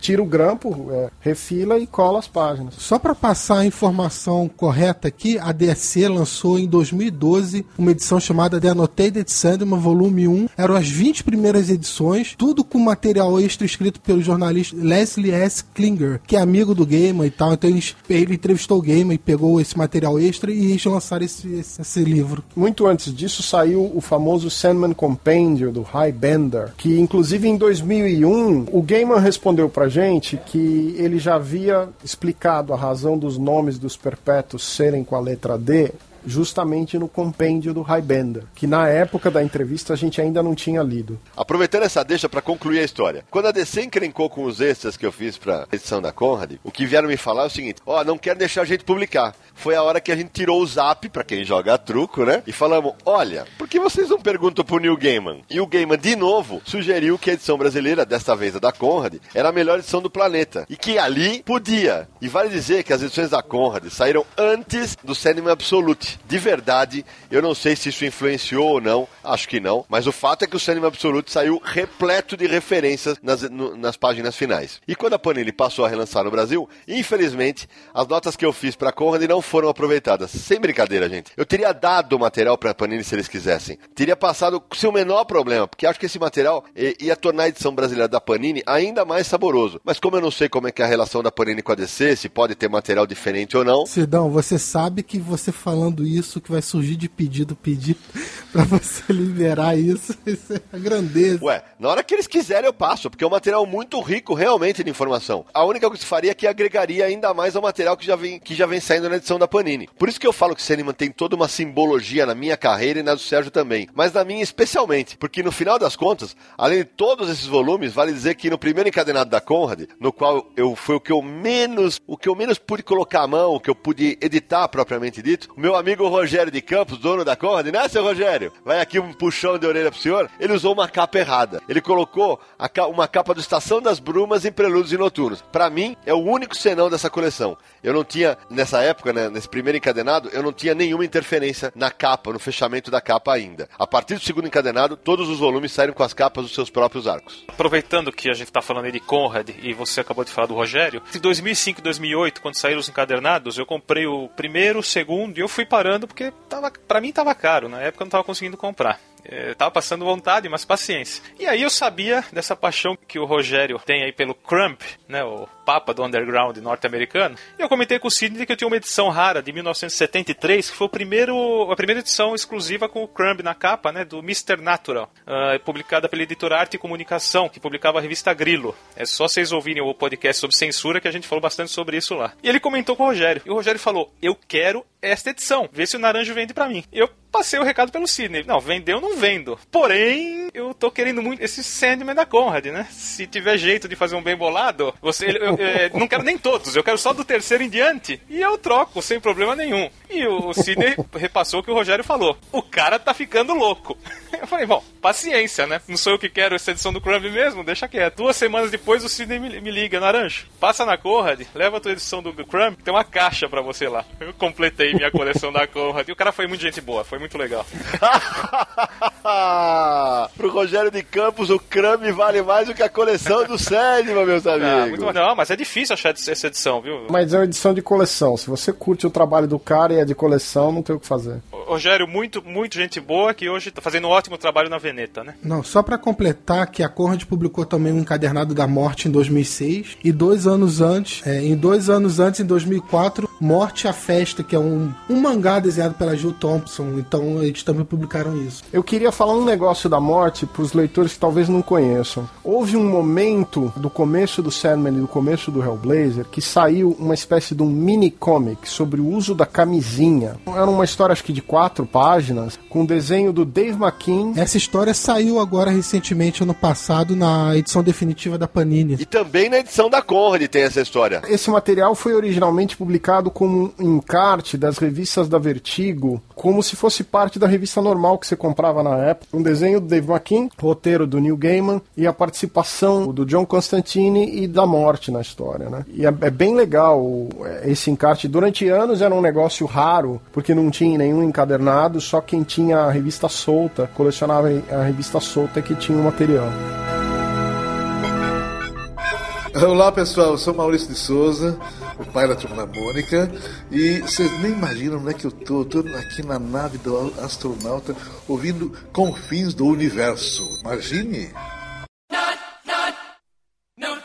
tira o grampo, é, refila e cola as páginas. Só para passar a informação correta aqui, a DC lançou em 2012 2012, uma edição chamada The Annotated Sandman, volume 1. Eram as 20 primeiras edições, tudo com material extra escrito pelo jornalista Leslie S. Klinger, que é amigo do Gamer e tal. Então ele, ele entrevistou o Gamer e pegou esse material extra e eles lançaram esse, esse, esse, livro. Muito antes disso saiu o famoso Sandman Compendium do High Bender, que inclusive em 2001 o Gaiman respondeu pra gente que ele já havia explicado a razão dos nomes dos perpétuos serem com a letra D justamente no compêndio do Highbender, que na época da entrevista a gente ainda não tinha lido. Aproveitando essa deixa para concluir a história. Quando a DC encrencou com os extras que eu fiz para edição da Conrad, o que vieram me falar é o seguinte: ó, oh, não quero deixar a gente publicar. Foi a hora que a gente tirou o zap, para quem joga truco, né? E falamos: olha, por que vocês não perguntam pro Neil Gaiman? E o Gaiman, de novo, sugeriu que a edição brasileira, desta vez a da Conrad, era a melhor edição do planeta. E que ali podia. E vale dizer que as edições da Conrad saíram antes do Sandman Absolute de verdade, eu não sei se isso influenciou ou não, acho que não, mas o fato é que o Cinema Absolute saiu repleto de referências nas, no, nas páginas finais. E quando a Panini passou a relançar no Brasil, infelizmente, as notas que eu fiz para Conrad não foram aproveitadas. Sem brincadeira, gente. Eu teria dado o material para a Panini se eles quisessem. Teria passado sem o menor problema, porque acho que esse material ia tornar a edição brasileira da Panini ainda mais saboroso. Mas como eu não sei como é que é a relação da Panini com a DC, se pode ter material diferente ou não. Sidão, você sabe que você falando isso que vai surgir de pedido, pedido para você liberar isso. Isso é a grandeza. Ué, na hora que eles quiserem eu passo, porque é um material muito rico realmente de informação. A única coisa que se faria é que agregaria ainda mais ao material que já vem, que já vem saindo na edição da Panini. Por isso que eu falo que o Sandman tem toda uma simbologia na minha carreira e na do Sérgio também. Mas na minha especialmente, porque no final das contas, além de todos esses volumes, vale dizer que no primeiro encadenado da Conrad, no qual eu foi o que eu menos, o que eu menos pude colocar a mão, o que eu pude editar propriamente dito, meu amigo amigo Rogério de Campos, dono da Conrad, né, seu Rogério? Vai aqui um puxão de orelha pro senhor. Ele usou uma capa errada. Ele colocou ca uma capa do Estação das Brumas em Prelúdios e Noturnos. Para mim, é o único senão dessa coleção. Eu não tinha, nessa época, né, nesse primeiro encadenado, eu não tinha nenhuma interferência na capa, no fechamento da capa ainda. A partir do segundo encadenado, todos os volumes saíram com as capas dos seus próprios arcos. Aproveitando que a gente tá falando aí de Conrad e você acabou de falar do Rogério, de 2005 e 2008, quando saíram os encadernados, eu comprei o primeiro, o segundo e eu fui porque tava, pra mim tava caro. Na época eu não tava conseguindo comprar. Eu tava passando vontade, mas paciência. E aí eu sabia dessa paixão que o Rogério tem aí pelo Crump, né, o papa do underground norte-americano. E eu comentei com o Sidney que eu tinha uma edição rara de 1973, que foi o primeiro, a primeira edição exclusiva com o Crumb na capa, né, do Mr. Natural, uh, publicada pela editora Arte e Comunicação, que publicava a revista Grilo. É só vocês ouvirem o podcast sobre censura que a gente falou bastante sobre isso lá. E ele comentou com o Rogério. E o Rogério falou: "Eu quero esta edição. Vê se o Naranjo vende para mim". Eu passei o recado pelo Sidney. Não, vendeu, não vendo. Porém, eu tô querendo muito esse Sandman da Conrad, né? Se tiver jeito de fazer um bem bolado, você, eu, eu, eu, não quero nem todos, eu quero só do terceiro em diante. E eu troco, sem problema nenhum. E o Sidney repassou o que o Rogério falou. O cara tá ficando louco. Eu falei, bom, paciência, né? Não sou eu que quero essa edição do Crumb mesmo, deixa quieto. Duas semanas depois o Sidney me, me liga, Naranjo, passa na Conrad, leva a tua edição do Crumb, tem uma caixa para você lá. Eu completei minha coleção da Conrad. E o cara foi muito gente boa, foi muito legal. Pro Rogério de Campos, o Crumb vale mais do que a coleção do Sandman, meus amigos. Ah, não, mas é difícil achar essa edição, viu? Mas é uma edição de coleção. Se você curte o trabalho do cara e é de coleção, não tem o que fazer. Rogério, muito, muito gente boa que hoje tá fazendo um ótimo trabalho na Veneta, né? Não, só para completar que a Conrad publicou também um encadernado da Morte em 2006 e dois anos antes, é, em dois anos antes, em 2004, Morte a Festa, que é um, um mangá desenhado pela Jill Thompson. Então eles também publicaram isso. Eu queria falar um negócio da Morte para os leitores que talvez não conheçam. Houve um momento do começo do Sandman e do começo do Hellblazer que saiu uma espécie de um mini comic sobre o uso da camisinha. Era uma história acho que de quatro páginas, com desenho do Dave McKean. Essa história saiu agora recentemente, ano passado, na edição definitiva da Panini. E também na edição da Conrad tem essa história. Esse material foi originalmente publicado como um encarte das revistas da Vertigo, como se fosse parte da revista normal que você comprava na época. Um desenho do Dave McKean, roteiro do Neil Gaiman e a participação do John Constantine e da morte na história, né? E é, é bem legal esse encarte. Durante anos era um negócio raro, porque não tinha nenhum encadernado encadernado, só quem tinha a revista solta, colecionava a revista solta que tinha o material. Olá pessoal, eu sou Maurício de Souza, o pai da turma da Mônica, e vocês nem imaginam onde é que eu tô. Eu tô aqui na nave do astronauta ouvindo Confins do Universo. Imagine! No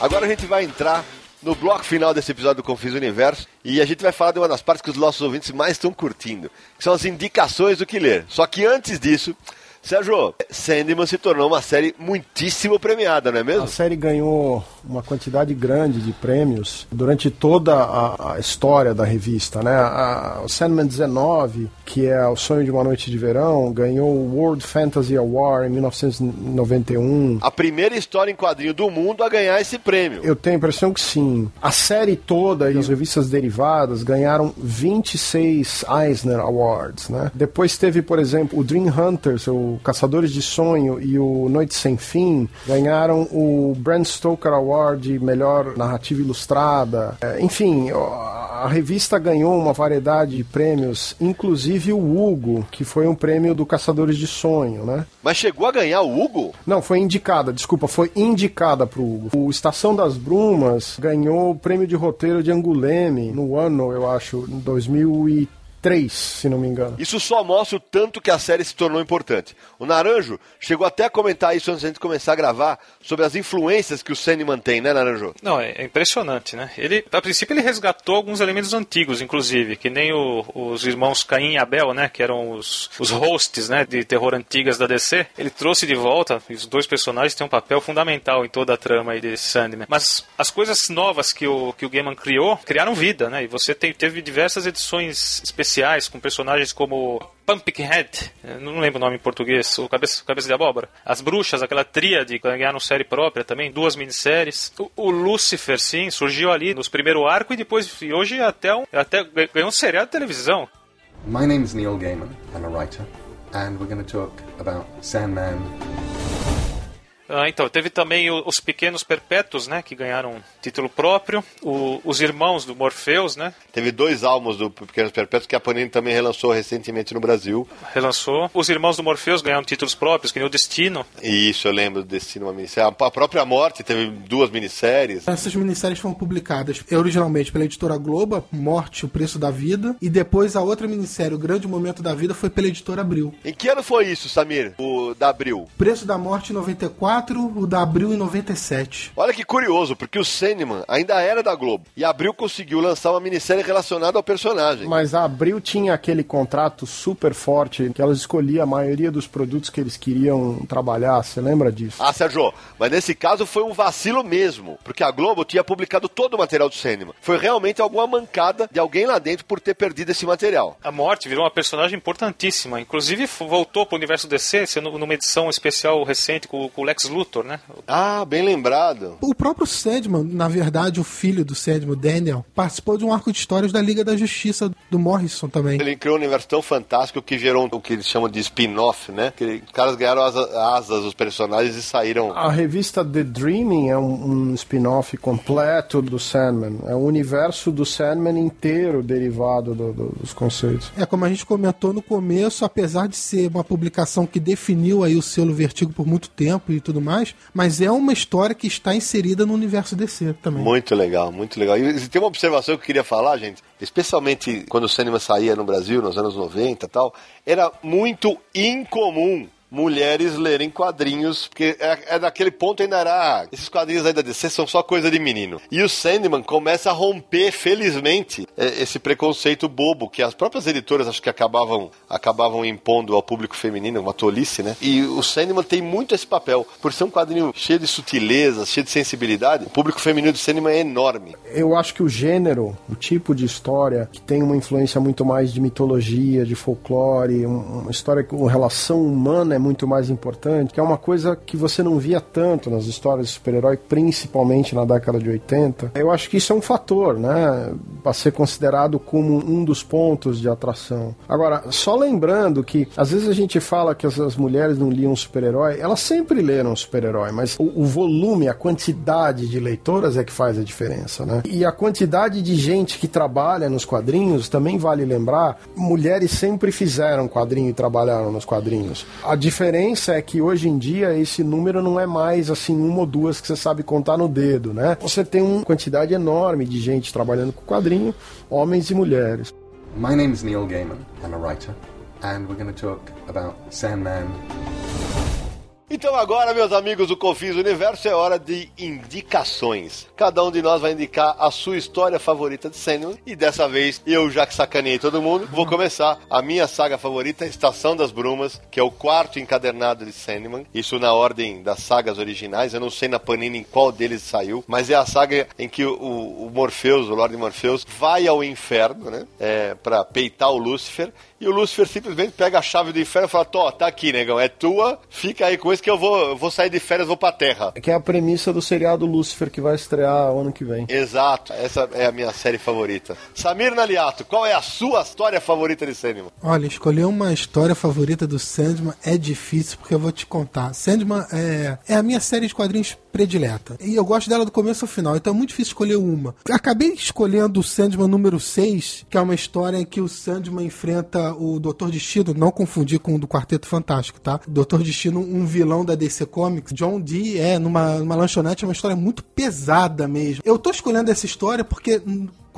Agora a gente vai entrar no bloco final desse episódio do Confis Universo e a gente vai falar de uma das partes que os nossos ouvintes mais estão curtindo, que são as indicações do que ler. Só que antes disso, Sérgio, Sandman se tornou uma série muitíssimo premiada, não é mesmo? A série ganhou uma quantidade grande de prêmios durante toda a, a história da revista, né? A, o Sandman 19, que é O Sonho de uma Noite de Verão, ganhou o World Fantasy Award em 1991. A primeira história em quadrinho do mundo a ganhar esse prêmio. Eu tenho a impressão que sim. A série toda e as revistas derivadas ganharam 26 Eisner Awards, né? Depois teve, por exemplo, o Dream Hunters, o Caçadores de Sonho e o Noite Sem Fim ganharam o Bram Stoker Award de melhor narrativa ilustrada. É, enfim, a revista ganhou uma variedade de prêmios, inclusive o Hugo, que foi um prêmio do Caçadores de Sonho, né? Mas chegou a ganhar o Hugo? Não, foi indicada, desculpa, foi indicada pro Hugo. O Estação das Brumas ganhou o prêmio de roteiro de Anguleme no ano, eu acho, em 2003. 3, se não me engano. Isso só mostra o tanto que a série se tornou importante. O Naranjo chegou até a comentar isso antes de gente começar a gravar, sobre as influências que o Senny mantém, né, Naranjo? Não, é, impressionante, né? Ele, a princípio, ele resgatou alguns elementos antigos, inclusive, que nem o, os irmãos Caim e Abel, né, que eram os, os hosts, né, de terror antigas da DC. Ele trouxe de volta, os dois personagens têm um papel fundamental em toda a trama aí de Sandman. Mas as coisas novas que o, que o Gaiman criou, criaram vida, né? E você tem, teve diversas edições especiais com personagens como Pumpkinhead, não lembro o nome em português, o Cabeça, Cabeça de Abóbora. As Bruxas, aquela tríade, ganharam série própria também, duas minisséries. O, o Lucifer, sim, surgiu ali nos primeiro arco e depois, e hoje até, um, até ganhou um seriado de televisão. My name's Neil Gaiman. I'm a writer. And we're going to talk about Sandman ah, então, teve também o, os Pequenos Perpétuos, né, que ganharam título próprio, o, os Irmãos do Morpheus, né. Teve dois álbuns do Pequenos Perpétuos que a Panini também relançou recentemente no Brasil. Relançou. Os Irmãos do Morpheus ganharam títulos próprios, que nem o Destino. Isso, eu lembro do Destino, uma minissérie. A própria Morte teve duas minisséries. Essas minisséries foram publicadas originalmente pela editora Globo, Morte, O Preço da Vida, e depois a outra minissérie, O Grande Momento da Vida, foi pela editora Abril. Em que ano foi isso, Samir? O da Abril? Preço da Morte 94 o da Abril em 97. Olha que curioso, porque o Sandman ainda era da Globo. E a Abril conseguiu lançar uma minissérie relacionada ao personagem. Mas a Abril tinha aquele contrato super forte que elas escolhiam a maioria dos produtos que eles queriam trabalhar. Você lembra disso? Ah, Sérgio, mas nesse caso foi um vacilo mesmo. Porque a Globo tinha publicado todo o material do Sandman. Foi realmente alguma mancada de alguém lá dentro por ter perdido esse material. A morte virou uma personagem importantíssima. Inclusive voltou para o universo DC, sendo numa edição especial recente com o Lex Luthor, né? Ah, bem lembrado. O próprio Sandman, na verdade, o filho do Sandman, Daniel, participou de um arco de histórias da Liga da Justiça do Morrison também. Ele criou um universo tão fantástico que gerou o que eles chamam de spin-off, né? Que os caras ganharam as asas dos personagens e saíram. A revista The Dreaming é um, um spin-off completo do Sandman. É o universo do Sandman inteiro derivado do, do, dos conceitos. É como a gente comentou no começo, apesar de ser uma publicação que definiu aí o selo Vertigo por muito tempo e tudo mais, mas é uma história que está inserida no universo DC também. Muito legal, muito legal. E tem uma observação que eu queria falar, gente, especialmente quando o cinema saía no Brasil, nos anos 90 e tal, era muito incomum mulheres lerem quadrinhos, porque é, é daquele ponto ainda era, ah, esses quadrinhos aí da DC são só coisa de menino. E o Sandman começa a romper, felizmente, é, esse preconceito bobo que as próprias editoras acho que acabavam, acabavam impondo ao público feminino, uma tolice, né? E o Sandman tem muito esse papel, por ser um quadrinho cheio de sutilezas, cheio de sensibilidade, o público feminino do Sandman é enorme. Eu acho que o gênero, o tipo de história, que tem uma influência muito mais de mitologia, de folclore, uma história com relação humana é muito mais importante, que é uma coisa que você não via tanto nas histórias de super-herói, principalmente na década de 80. Eu acho que isso é um fator, né, para ser considerado como um dos pontos de atração. Agora, só lembrando que às vezes a gente fala que as, as mulheres não liam super-herói, elas sempre leram super-herói, mas o, o volume, a quantidade de leitoras é que faz a diferença, né? E a quantidade de gente que trabalha nos quadrinhos também vale lembrar, mulheres sempre fizeram quadrinho e trabalharam nos quadrinhos. A diferença é que hoje em dia esse número não é mais assim uma ou duas que você sabe contar no dedo, né? Você tem uma quantidade enorme de gente trabalhando com quadrinho, homens e mulheres. My name is Neil Gaiman. I'm a writer, and we're going to talk about Sandman. Então agora, meus amigos do Confins Universo, é hora de indicações. Cada um de nós vai indicar a sua história favorita de Sandman. E dessa vez, eu já que sacaneei todo mundo, vou começar a minha saga favorita, Estação das Brumas, que é o quarto encadernado de Sandman. Isso na ordem das sagas originais. Eu não sei na Panini em qual deles saiu, mas é a saga em que o, o Morpheus, o Lorde Morpheus, vai ao inferno, né? É, pra peitar o Lúcifer. E o Lúcifer simplesmente pega a chave do inferno e fala: Tó, tá aqui, negão, é tua, fica aí com isso que eu vou, eu vou sair de férias, vou pra terra. Que é a premissa do seriado Lúcifer que vai estrear ano que vem. Exato, essa é a minha série favorita. Samir Naliato, qual é a sua história favorita de Sandman? Olha, escolher uma história favorita do Sandman é difícil porque eu vou te contar. Sandman é, é a minha série de quadrinhos predileta. E eu gosto dela do começo ao final, então é muito difícil escolher uma. Acabei escolhendo o Sandman número 6, que é uma história em que o Sandman enfrenta o Doutor Destino, não confundir com o do Quarteto Fantástico, tá? Doutor Destino, um vilão da DC Comics. John Dee é numa, numa lanchonete, é uma história muito pesada mesmo. Eu tô escolhendo essa história porque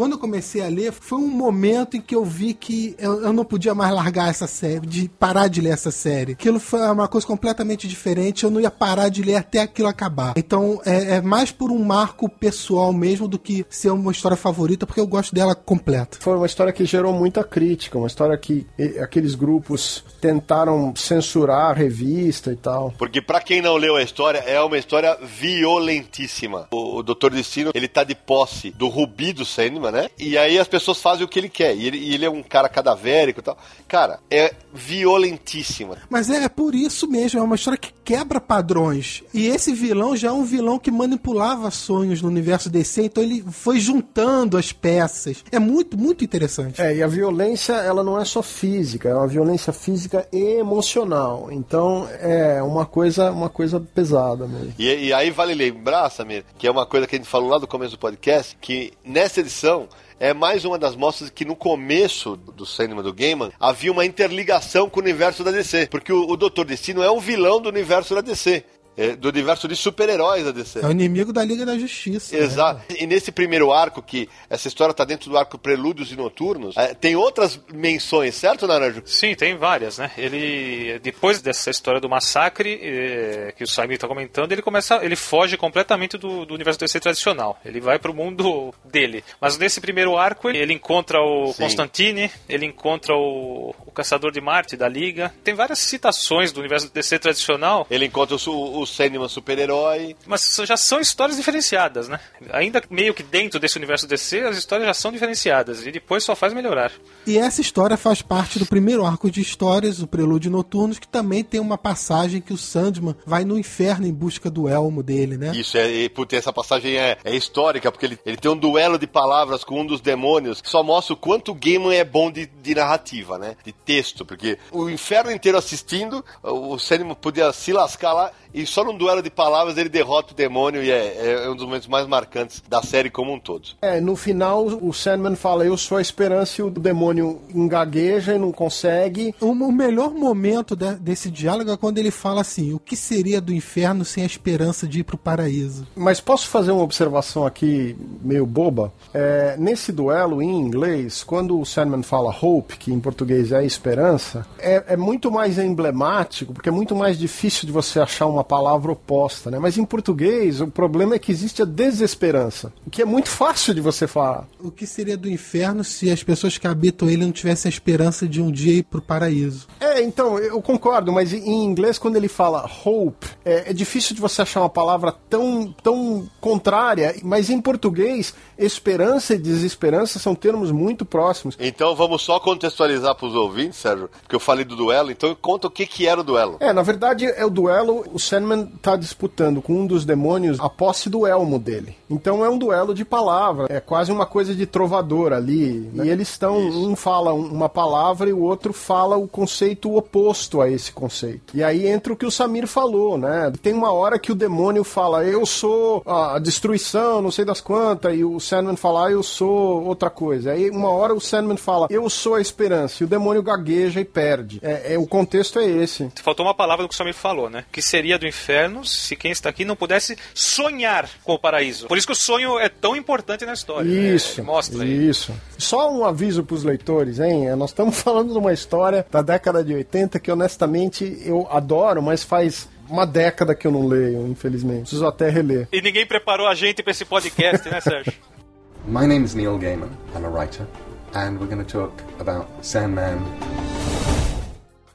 quando eu comecei a ler, foi um momento em que eu vi que eu, eu, não podia mais largar essa série, de parar de ler essa série. Aquilo foi uma coisa completamente diferente, eu não ia parar de ler até aquilo acabar. Então é, é mais por um marco pessoal mesmo do que ser uma história favorita, porque eu gosto dela completa. Foi uma história que gerou muita crítica, uma história que aqueles grupos tentaram censurar a revista e tal. Porque para quem não leu a história, é uma história violentíssima. O, o Dr. Destino, ele tá de posse do Rubi do Sandman, né? E aí as pessoas fazem o que ele quer. E ele, e ele é um cara cadavérico e tal. Cara, é violentíssima. Mas é, é por isso mesmo, é uma história que quebra padrões. E esse vilão já é um vilão que manipulava sonhos no universo DC, então ele foi juntando as peças. É muito, muito interessante. É, e a violência, ela não é só física, é uma violência física e emocional. Então, é uma coisa, uma coisa pesada mesmo. E, e aí vale lembrar, Samir, que é uma coisa que a gente falou lá do começo do podcast, que nessa edição é mais uma das mostras que no começo do cinema do Gaiman havia uma interligação com o universo da DC. Porque o, o Dr. Destino é um vilão do universo da DC. É, do universo de super-heróis da DC. É o inimigo da Liga da Justiça. né? Exato. E nesse primeiro arco, que essa história tá dentro do arco Prelúdios e Noturnos, é, tem outras menções, certo, Naranjo? Sim, tem várias, né? Ele, depois dessa história do massacre eh, que o Simon está comentando, ele começa, ele foge completamente do, do universo DC tradicional. Ele vai pro mundo dele. Mas nesse primeiro arco, ele, ele encontra o Sim. Constantine, ele encontra o, o Caçador de Marte da Liga. Tem várias citações do universo DC tradicional, Ele encontra o, su- o Sandman super-herói. mas já são histórias diferenciadas, né? Ainda meio que dentro desse universo DC, as histórias já são diferenciadas e depois só faz melhorar. E essa história faz parte do primeiro arco de histórias, o Prelúdio Noturnos, que também tem uma passagem que o Sandman vai no inferno em busca do elmo dele, né? Isso, é, e, putz, essa passagem é, é histórica, porque ele, ele tem um duelo de palavras com um dos demônios que só mostra o quanto o Gaiman é bom de, de narrativa, né? De texto, porque o inferno inteiro assistindo, o Sandman podia se lascar lá e só num duelo de palavras ele derrota o demônio e é, é um dos momentos mais marcantes da série como um todo. É, no final o Sandman fala, eu sou a esperança e o demônio engagueja e não consegue. O, o melhor momento de- desse diálogo é quando ele fala assim: o que seria do inferno sem a esperança de ir pro paraíso? Mas posso fazer uma observação aqui meio boba? É, nesse duelo em inglês, quando o Sandman fala hope, que em português é esperança, é, é muito mais emblemático, porque é muito mais difícil de você achar uma palavra oposta, né? Mas em português, o problema é que existe a desesperança, o que é muito fácil de você falar. O que seria do inferno se as pessoas que habitam ele não tivessem a esperança de um dia ir pro paraíso? É, então, eu concordo, mas em inglês, quando ele fala hope, é, é difícil de você achar uma palavra tão, tão contrária, mas em português, esperança e desesperança são termos muito próximos. Então vamos só contextualizar para os ouvintes, Sérgio, porque eu falei do duelo, então conta o que, que era o duelo. É, na verdade, é o duelo, o Sandman tá disputando com um dos demônios a posse do elmo dele. Então é um duelo de palavra, é quase uma coisa de trovador ali. E eles estão, um fala uma palavra e o outro fala o conceito oposto a esse conceito. E aí entra o que o Samir falou, né? Tem uma hora que o demônio fala, eu sou a destruição, não sei das quantas, e o Sandman fala, ah, eu sou outra coisa. Aí uma hora o Sandman fala, eu sou a esperança, e o demônio gagueja e perde. É, é- o contexto é esse. Faltou uma palavra do que o Samir falou, né? Que seria do inferno se quem está aqui não pudesse sonhar com o paraíso. Por isso que o sonho é tão importante na história. né? Isso, Ele mostra aí. isso. Só um aviso pros leitores, hein? Nós estamos falando de uma história da década de 80 que honestamente eu adoro, mas faz uma década que eu não leio, infelizmente. Preciso até reler. E ninguém preparou a gente para esse podcast, né, Sérgio? My name's Neil Gaiman. I'm a writer, and we're going to talk about Sandman.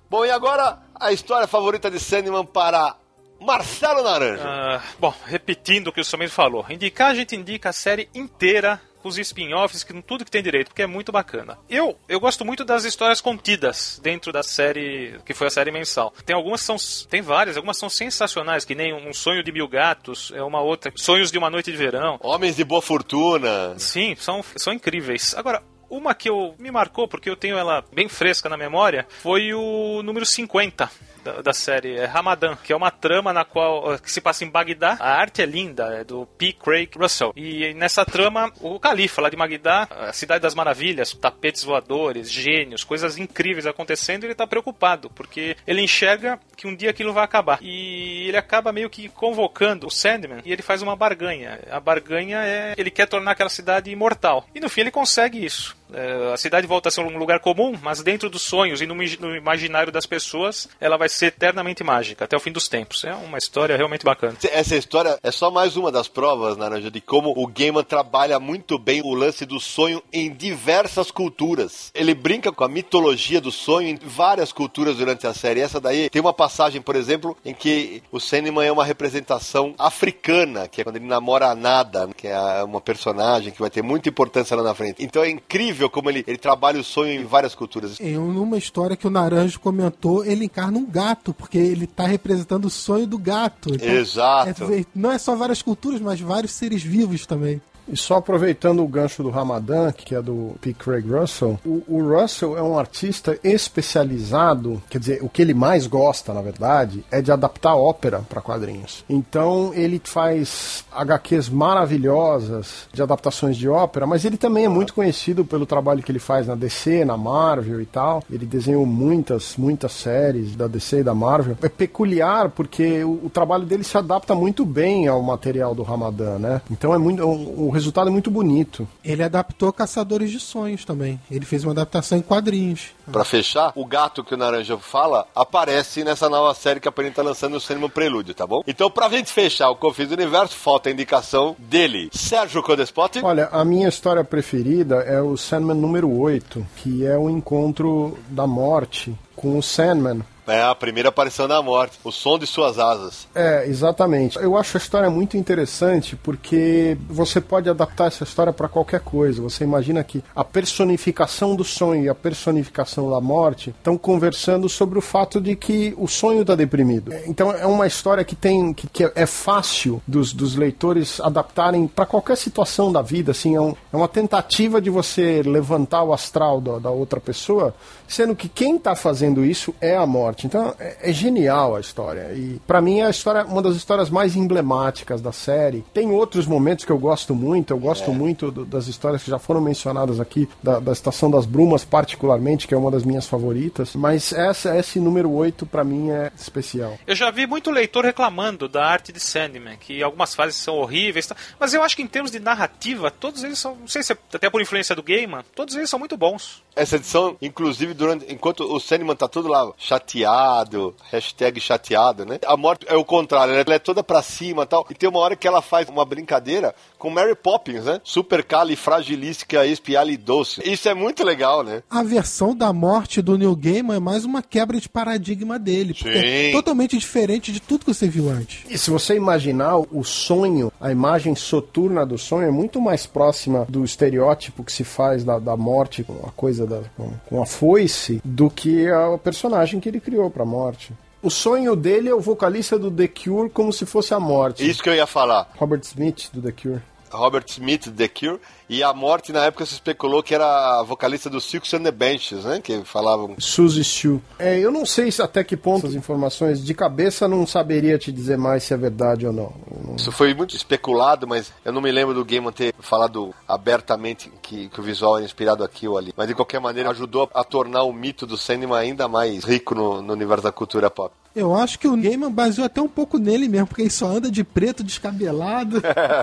Bom, e agora a história favorita de Sandman para Marcelo Naranjo. Ah, bom, repetindo o que o Samir falou. Indicar, a gente indica a série inteira os spin-offs, que tudo que tem direito, porque é muito bacana. Eu, eu gosto muito das histórias contidas dentro da série, que foi a série mensal. Tem algumas são, tem várias, algumas são sensacionais, que nem Um Sonho de Mil Gatos, é uma outra, Sonhos de uma Noite de Verão. Homens de boa fortuna. Sim, são, são incríveis. Agora, uma que eu me marcou, porque eu tenho ela bem fresca na memória, foi o número 50 da, da série é Ramadan, que é uma trama na qual que se passa em Bagdá. A arte é linda, é do P. Craig Russell. E nessa trama, o califa lá de Bagdá, a cidade das maravilhas, tapetes voadores, gênios, coisas incríveis acontecendo, ele tá preocupado, porque ele enxerga que um dia aquilo vai acabar. E ele acaba meio que convocando o Sandman e ele faz uma barganha. A barganha é ele quer tornar aquela cidade imortal. E no fim ele consegue isso. É, a cidade volta a ser um lugar comum, mas dentro dos sonhos e no, imaginário das pessoas, ela vai ser eternamente mágica, até o fim dos tempos. É uma história realmente bacana. Essa história é só mais uma das provas, Naranja, de como o Gaiman trabalha muito bem o lance do sonho em diversas culturas. Ele brinca com a mitologia do sonho em várias culturas durante a série. Essa daí tem uma passagem, por exemplo, em que o Sandman é uma representação africana, que é quando ele namora a Nada, que é uma personagem que vai ter muita importância lá na frente. Então é incrível como ele, ele trabalha o sonho em várias culturas. Em uma história que o Naranjo comentou, ele encarna um gato, porque ele está representando o sonho do gato. Então, Exato. É, não é só várias culturas, mas vários seres vivos também. E só aproveitando o gancho do Ramadan, que é do P. Craig Russell, o, o, Russell é um artista especializado, quer dizer, o que ele mais gosta, na verdade, é de adaptar ópera para quadrinhos. Então ele faz HQs maravilhosas de adaptações de ópera, mas ele também é muito conhecido pelo trabalho que ele faz na DC, na Marvel e tal. Ele desenhou muitas, muitas séries da DC e da Marvel. É peculiar porque o, o trabalho dele se adapta muito bem ao material do Ramadan, né? Então é muito. Um, resultado é muito bonito. Ele adaptou Caçadores de Sonhos também. Ele fez uma adaptação em quadrinhos. Para fechar, o gato que o Naranja fala aparece nessa nova série que a Panini tá lançando no Cinema Prelúdio, tá bom? Então, pra gente fechar o Confins do Universo, falta a indicação dele, Sérgio Codespot. Olha, a minha história preferida é o Sandman número 8, que é o encontro da morte com o Sandman é a primeira aparição da morte, o som de suas asas. É, exatamente. Eu acho a história muito interessante porque você pode adaptar essa história para qualquer coisa. Você imagina que a personificação do sonho e a personificação da morte estão conversando sobre o fato de que o sonho está deprimido. Então é uma história que tem que, que é fácil dos, dos leitores adaptarem para qualquer situação da vida. Assim, é, um, é, uma tentativa de você levantar o astral da, da outra pessoa, sendo que quem está fazendo isso é a morte. Então é, é genial a história. E para mim é a história, uma das histórias mais emblemáticas da série. Tem outros momentos que eu gosto muito. Eu gosto é. muito do, das histórias que já foram mencionadas aqui, da, da, Estação das Brumas, particularmente, que é uma das minhas favoritas. Mas essa, esse número 8 para mim é especial. Eu já vi muito leitor reclamando da arte de Sandman, que algumas fases são horríveis. Mas eu acho que em termos de narrativa, todos eles são, não sei se é até por influência do Gaiman, todos eles são muito bons. Essa edição, inclusive, durante enquanto o Sandman tá todo lá chateado, hashtag chateado, né? A morte é o contrário, ela é toda pra cima e tal. E tem uma hora que ela faz uma brincadeira com Mary Poppins, né? Super califragilística espialidoce. Isso é muito legal, né? A versão da morte do Neil Gaiman é mais uma quebra de paradigma dele. Sim. é totalmente diferente de tudo que você viu antes. E se você imaginar o sonho, a imagem soturna do sonho é muito mais próxima do estereótipo que se faz da, da morte, a coisa com, com a foice do que a personagem que ele criou pra morte. O sonho dele é o vocalista do The Cure como se fosse a morte. Isso que eu ia falar. Robert Smith do The Cure. Robert Smith, The Cure, e a morte na época se especulou que era a vocalista do Silks and the Benches, né? Que falavam. Suzy Stu. É, eu não sei até que ponto as informações de cabeça não saberia te dizer mais se é verdade ou não. não. Isso foi muito especulado, mas eu não me lembro do Gaiman ter falado abertamente que, que o visual era inspirado aqui ou ali. Mas de qualquer maneira ajudou a tornar o mito do cinema ainda mais rico no, no universo da cultura pop. Eu acho que o Gaiman baseou até um pouco nele mesmo, porque ele só anda de preto descabelado.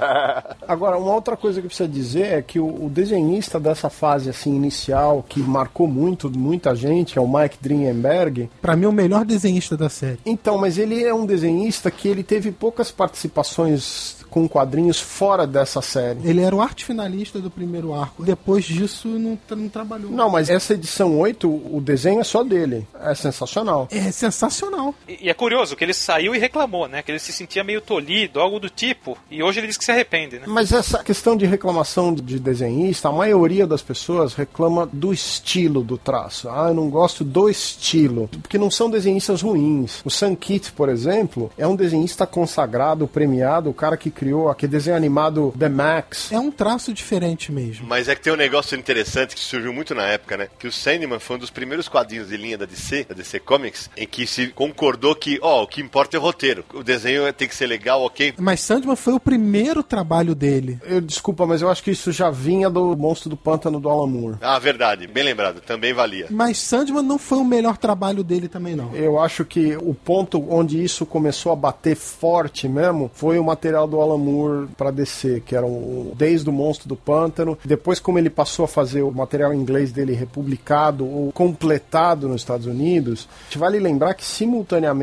Agora, uma outra coisa que precisa dizer é que o, o, desenhista dessa fase assim inicial, que marcou muito, muita gente, é o Mike Dringenberg. Para mim, é o melhor desenhista da série. Então, mas ele é um desenhista que ele teve poucas participações com quadrinhos fora dessa série. Ele era o arte finalista do primeiro arco. Depois disso, não, não trabalhou. Não, mas essa edição 8, o desenho é só dele. É sensacional. É sensacional. E, e é curioso que ele saiu e reclamou, né? Que ele se sentia meio tolhido, algo do tipo. E hoje ele diz que se arrepende, né? Mas essa questão de reclamação de desenhista, a maioria das pessoas reclama do estilo do traço. Ah, eu não gosto do estilo. Porque não são desenhistas ruins. O Sam Kitt, por exemplo, é um desenhista consagrado, premiado, o cara que criou aquele desenho animado The Max. É um traço diferente mesmo. Mas é que tem um negócio interessante que surgiu muito na época, né? Que o Sandman foi um dos primeiros quadrinhos de linha da DC, da DC Comics, em que se concordou concordou que, ó, o que importa é o roteiro. O desenho tem que ser legal, ok? Mas Sandman foi o primeiro trabalho dele. Eu desculpa, mas eu acho que isso já vinha do Monstro do Pântano do Alan Moore. Ah, verdade, bem lembrado, também valia. Mas Sandman não foi o melhor trabalho dele também, não. Eu acho que o ponto onde isso começou a bater forte mesmo foi o material do Alan Moore pra DC, que era o, desde o Monstro do Pântano. Depois, como ele passou a fazer o material em inglês dele republicado ou completado nos Estados Unidos, vale lembrar que simultaneamente a,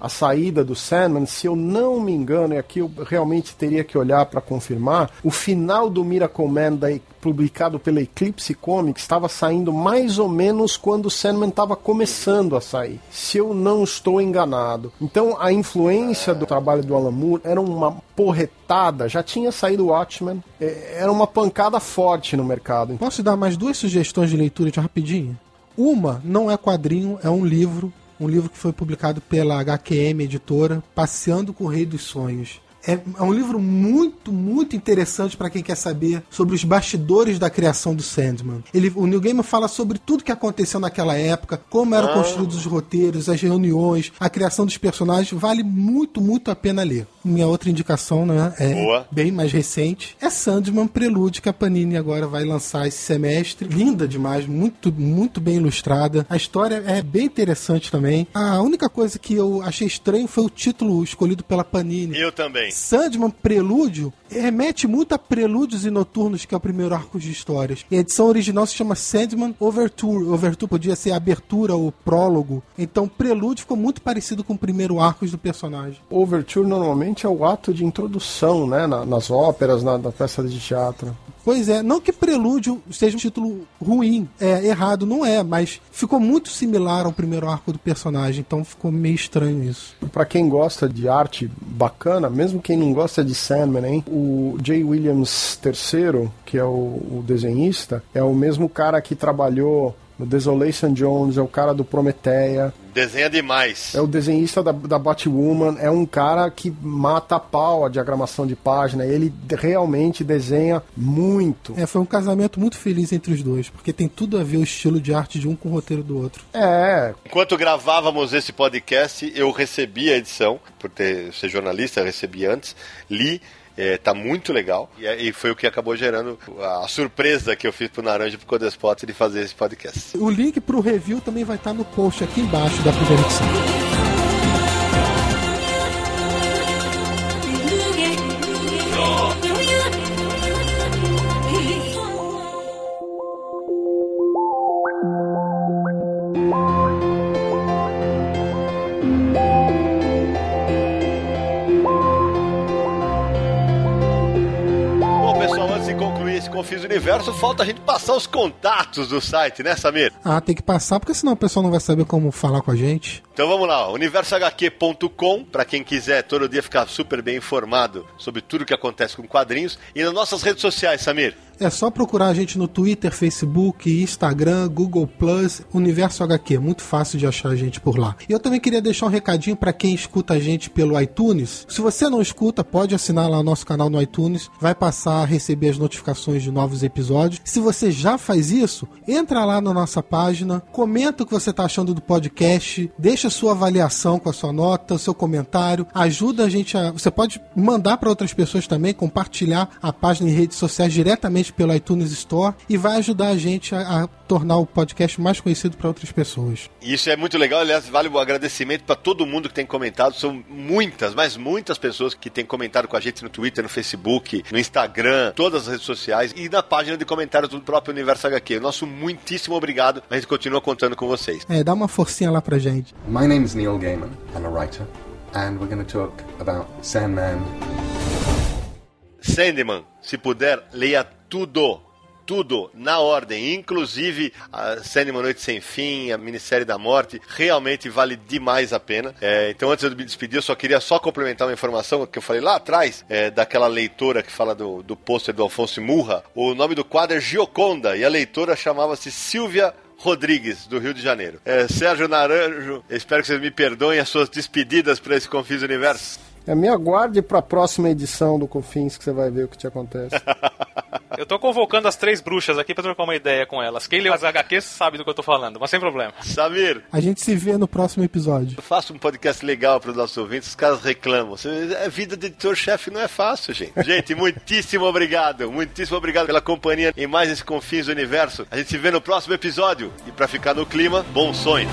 a saída do Sandman, se eu não me engano, e aqui eu realmente teria que olhar para confirmar, o final do Miracle Man da publicado pela Eclipse Comics estava saindo mais ou menos quando o Sandman estava começando a sair, se eu não estou enganado. Então a influência do trabalho do Alan Moore era uma porretada, já tinha saído o Watchmen, é, era uma pancada forte no mercado. Posso dar mais duas sugestões de leitura de rapidinho? Uma não é quadrinho, é um livro, um livro que foi publicado pela HQM editora, Passeando com o Rei dos Sonhos. É, é um livro muito, muito interessante para quem quer saber sobre os bastidores da criação do Sandman. Ele, o Neil Gaiman fala sobre tudo que aconteceu naquela época, como eram Ah. construídos os roteiros, as reuniões, a criação dos personagens. Vale muito, muito a pena ler. Minha outra indicação, né, é Boa. bem mais recente, é Sandman Prelude, que a Panini agora vai lançar esse semestre. Linda demais, muito, muito bem ilustrada. A história é bem interessante também. A única coisa que eu achei estranho foi o título escolhido pela Panini. Eu também. Sandman Prelúdio remete muito a Prelúdios e Noturnos, que é o primeiro arco de histórias. E a edição original se chama Sandman Overture. Overture podia ser abertura ou prólogo. Então, Prelúdio ficou muito parecido com o primeiro arco do personagem. Overture normalmente é o ato de introdução, né, na- nas óperas, na, na peça de teatro. Pois é, não que Prelúdio seja um título ruim, é errado, não é, mas ficou muito similar ao primeiro arco do personagem, então ficou meio estranho isso. Pra quem gosta de arte bacana, mesmo quem não gosta de Sandman, hein? O Jay Williams III, que é o, o desenhista, é o mesmo cara que trabalhou no Desolation Jones, é o cara do Prometeia, Desenha demais. é o desenhista da, da Batwoman, é um cara que mata a pau a diagramação de página, ele realmente desenha muito. É, foi um casamento muito feliz entre os dois, porque tem tudo a ver o estilo de arte de um com o roteiro do outro. É, Enquanto gravávamos esse podcast, eu recebi a edição, por ter, ser jornalista, eu recebi antes, li, é, tá muito legal, e, é- e foi o que acabou gerando a surpresa que eu fiz pro Naranja e pro Codespot de fazer esse podcast. O link pro review também vai estar no post aqui embaixo da primeira edição. Universo, falta a gente passar os contatos do site, né, Samir? Ah, tem que passar, porque senão o pessoal não vai saber como falar com a gente. Então vamos lá, universohq.com, para quem quiser todo dia ficar super bem informado sobre tudo que acontece com quadrinhos. E nas nossas redes sociais, Samir. É só procurar a gente no Twitter, Facebook, Instagram, Google Plus, Universo HQ. Muito fácil de achar a gente por lá. E eu também queria deixar um recadinho para quem escuta a gente pelo iTunes. Se você não escuta, pode assinar lá o nosso canal no iTunes. Vai passar a receber as notificações de novos episódios. Se você já faz isso, entra lá na nossa página, comenta o que você está achando do podcast, deixa sua avaliação com a sua nota, o seu comentário, ajuda a gente a. Você pode mandar para outras pessoas também, compartilhar a página em redes sociais diretamente pelo iTunes Store e vai ajudar a gente a, a tornar o podcast mais conhecido para outras pessoas. Isso é muito legal, aliás, vale o agradecimento para todo mundo que tem comentado. São muitas, mas muitas pessoas que têm comentado com a gente no Twitter, no Facebook, no Instagram, todas as redes sociais e na página de comentários do próprio Universo HQ. Nosso muitíssimo obrigado. A gente continua contando com vocês. É, dá uma forcinha lá pra gente. My name's Neil Gaiman. I'm a writer, and we're going to talk about Sandman. Sandman, se puder, leia tudo. Tudo na ordem, inclusive a Sandman Noite Sem Fim, a Minissérie da Morte, realmente vale demais a pena. É, então, antes de me despedir, eu só queria só complementar uma informação que eu falei lá atrás, é, daquela leitora que fala do, do pôster do Alfonso Murra. O nome do quadro é Gioconda e a leitora chamava-se Silvia Rodrigues, do Rio de Janeiro. É, Sérgio Naranjo, espero que vocês me perdoem as suas despedidas para esse Confis Universo. É, me aguarde para a próxima edição do Confins que você vai ver o que te acontece. Eu tô convocando as três bruxas aqui pra trocar uma ideia com elas. Quem leu as HQs sabe do que eu tô falando, mas sem problema. Samir, A gente se vê no próximo episódio. faça um podcast legal para os nossos ouvintes, os caras reclamam. A vida de editor-chefe não é fácil, gente. Gente, muitíssimo obrigado. Muitíssimo obrigado pela companhia em mais esse Confins do Universo. A gente se vê no próximo episódio. E para ficar no clima, bons sonhos.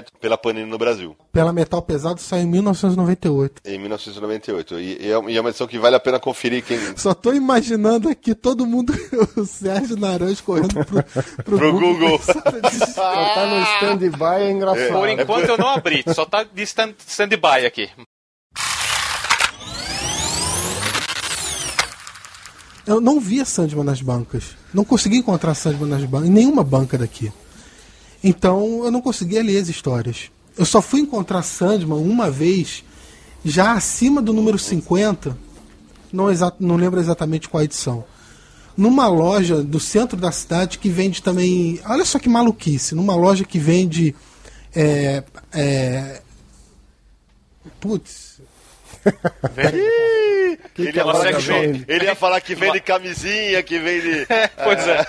Inédito pela Panini no Brasil, Pela Metal Pesado saiu em 1998. em 1998. E, e é e é uma edição que vale a pena conferir quem. Só tô imaginando aqui todo mundo, o Sérgio Naranjo correndo pro, pro, Pro Google. Só tá no stand-by é engraçado. Por enquanto eu não abri, só tá de stand- stand-by aqui. Eu não via Sandman nas bancas. Não consegui encontrar Sandman nas bancas, em nenhuma banca daqui. Então eu não conseguia ler as histórias. Eu só fui encontrar Sandman uma vez, já acima do número 50, não, não lembro exatamente qual edição. Numa loja do centro da cidade que vende também. Olha só que maluquice! Numa loja que vende. É, é, putz, Ele ia, que shop. vende, ele ia falar que vende camisinha, que vende. Pois é.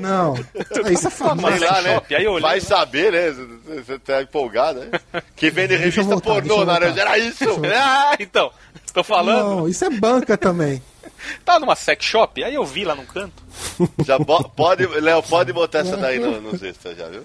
não. Isso é famoso. Lá, né? Aí olhei- Vai saber, né? Você tá empolgado, né? Que vende revista voltar, pornô. Naranja. Era isso! Ah, então. Tô falando. Não, isso é banca também. Tá numa sex shop, aí eu vi lá no canto. Já pode, Léo, pode botar essa daí no, nos extras já, viu?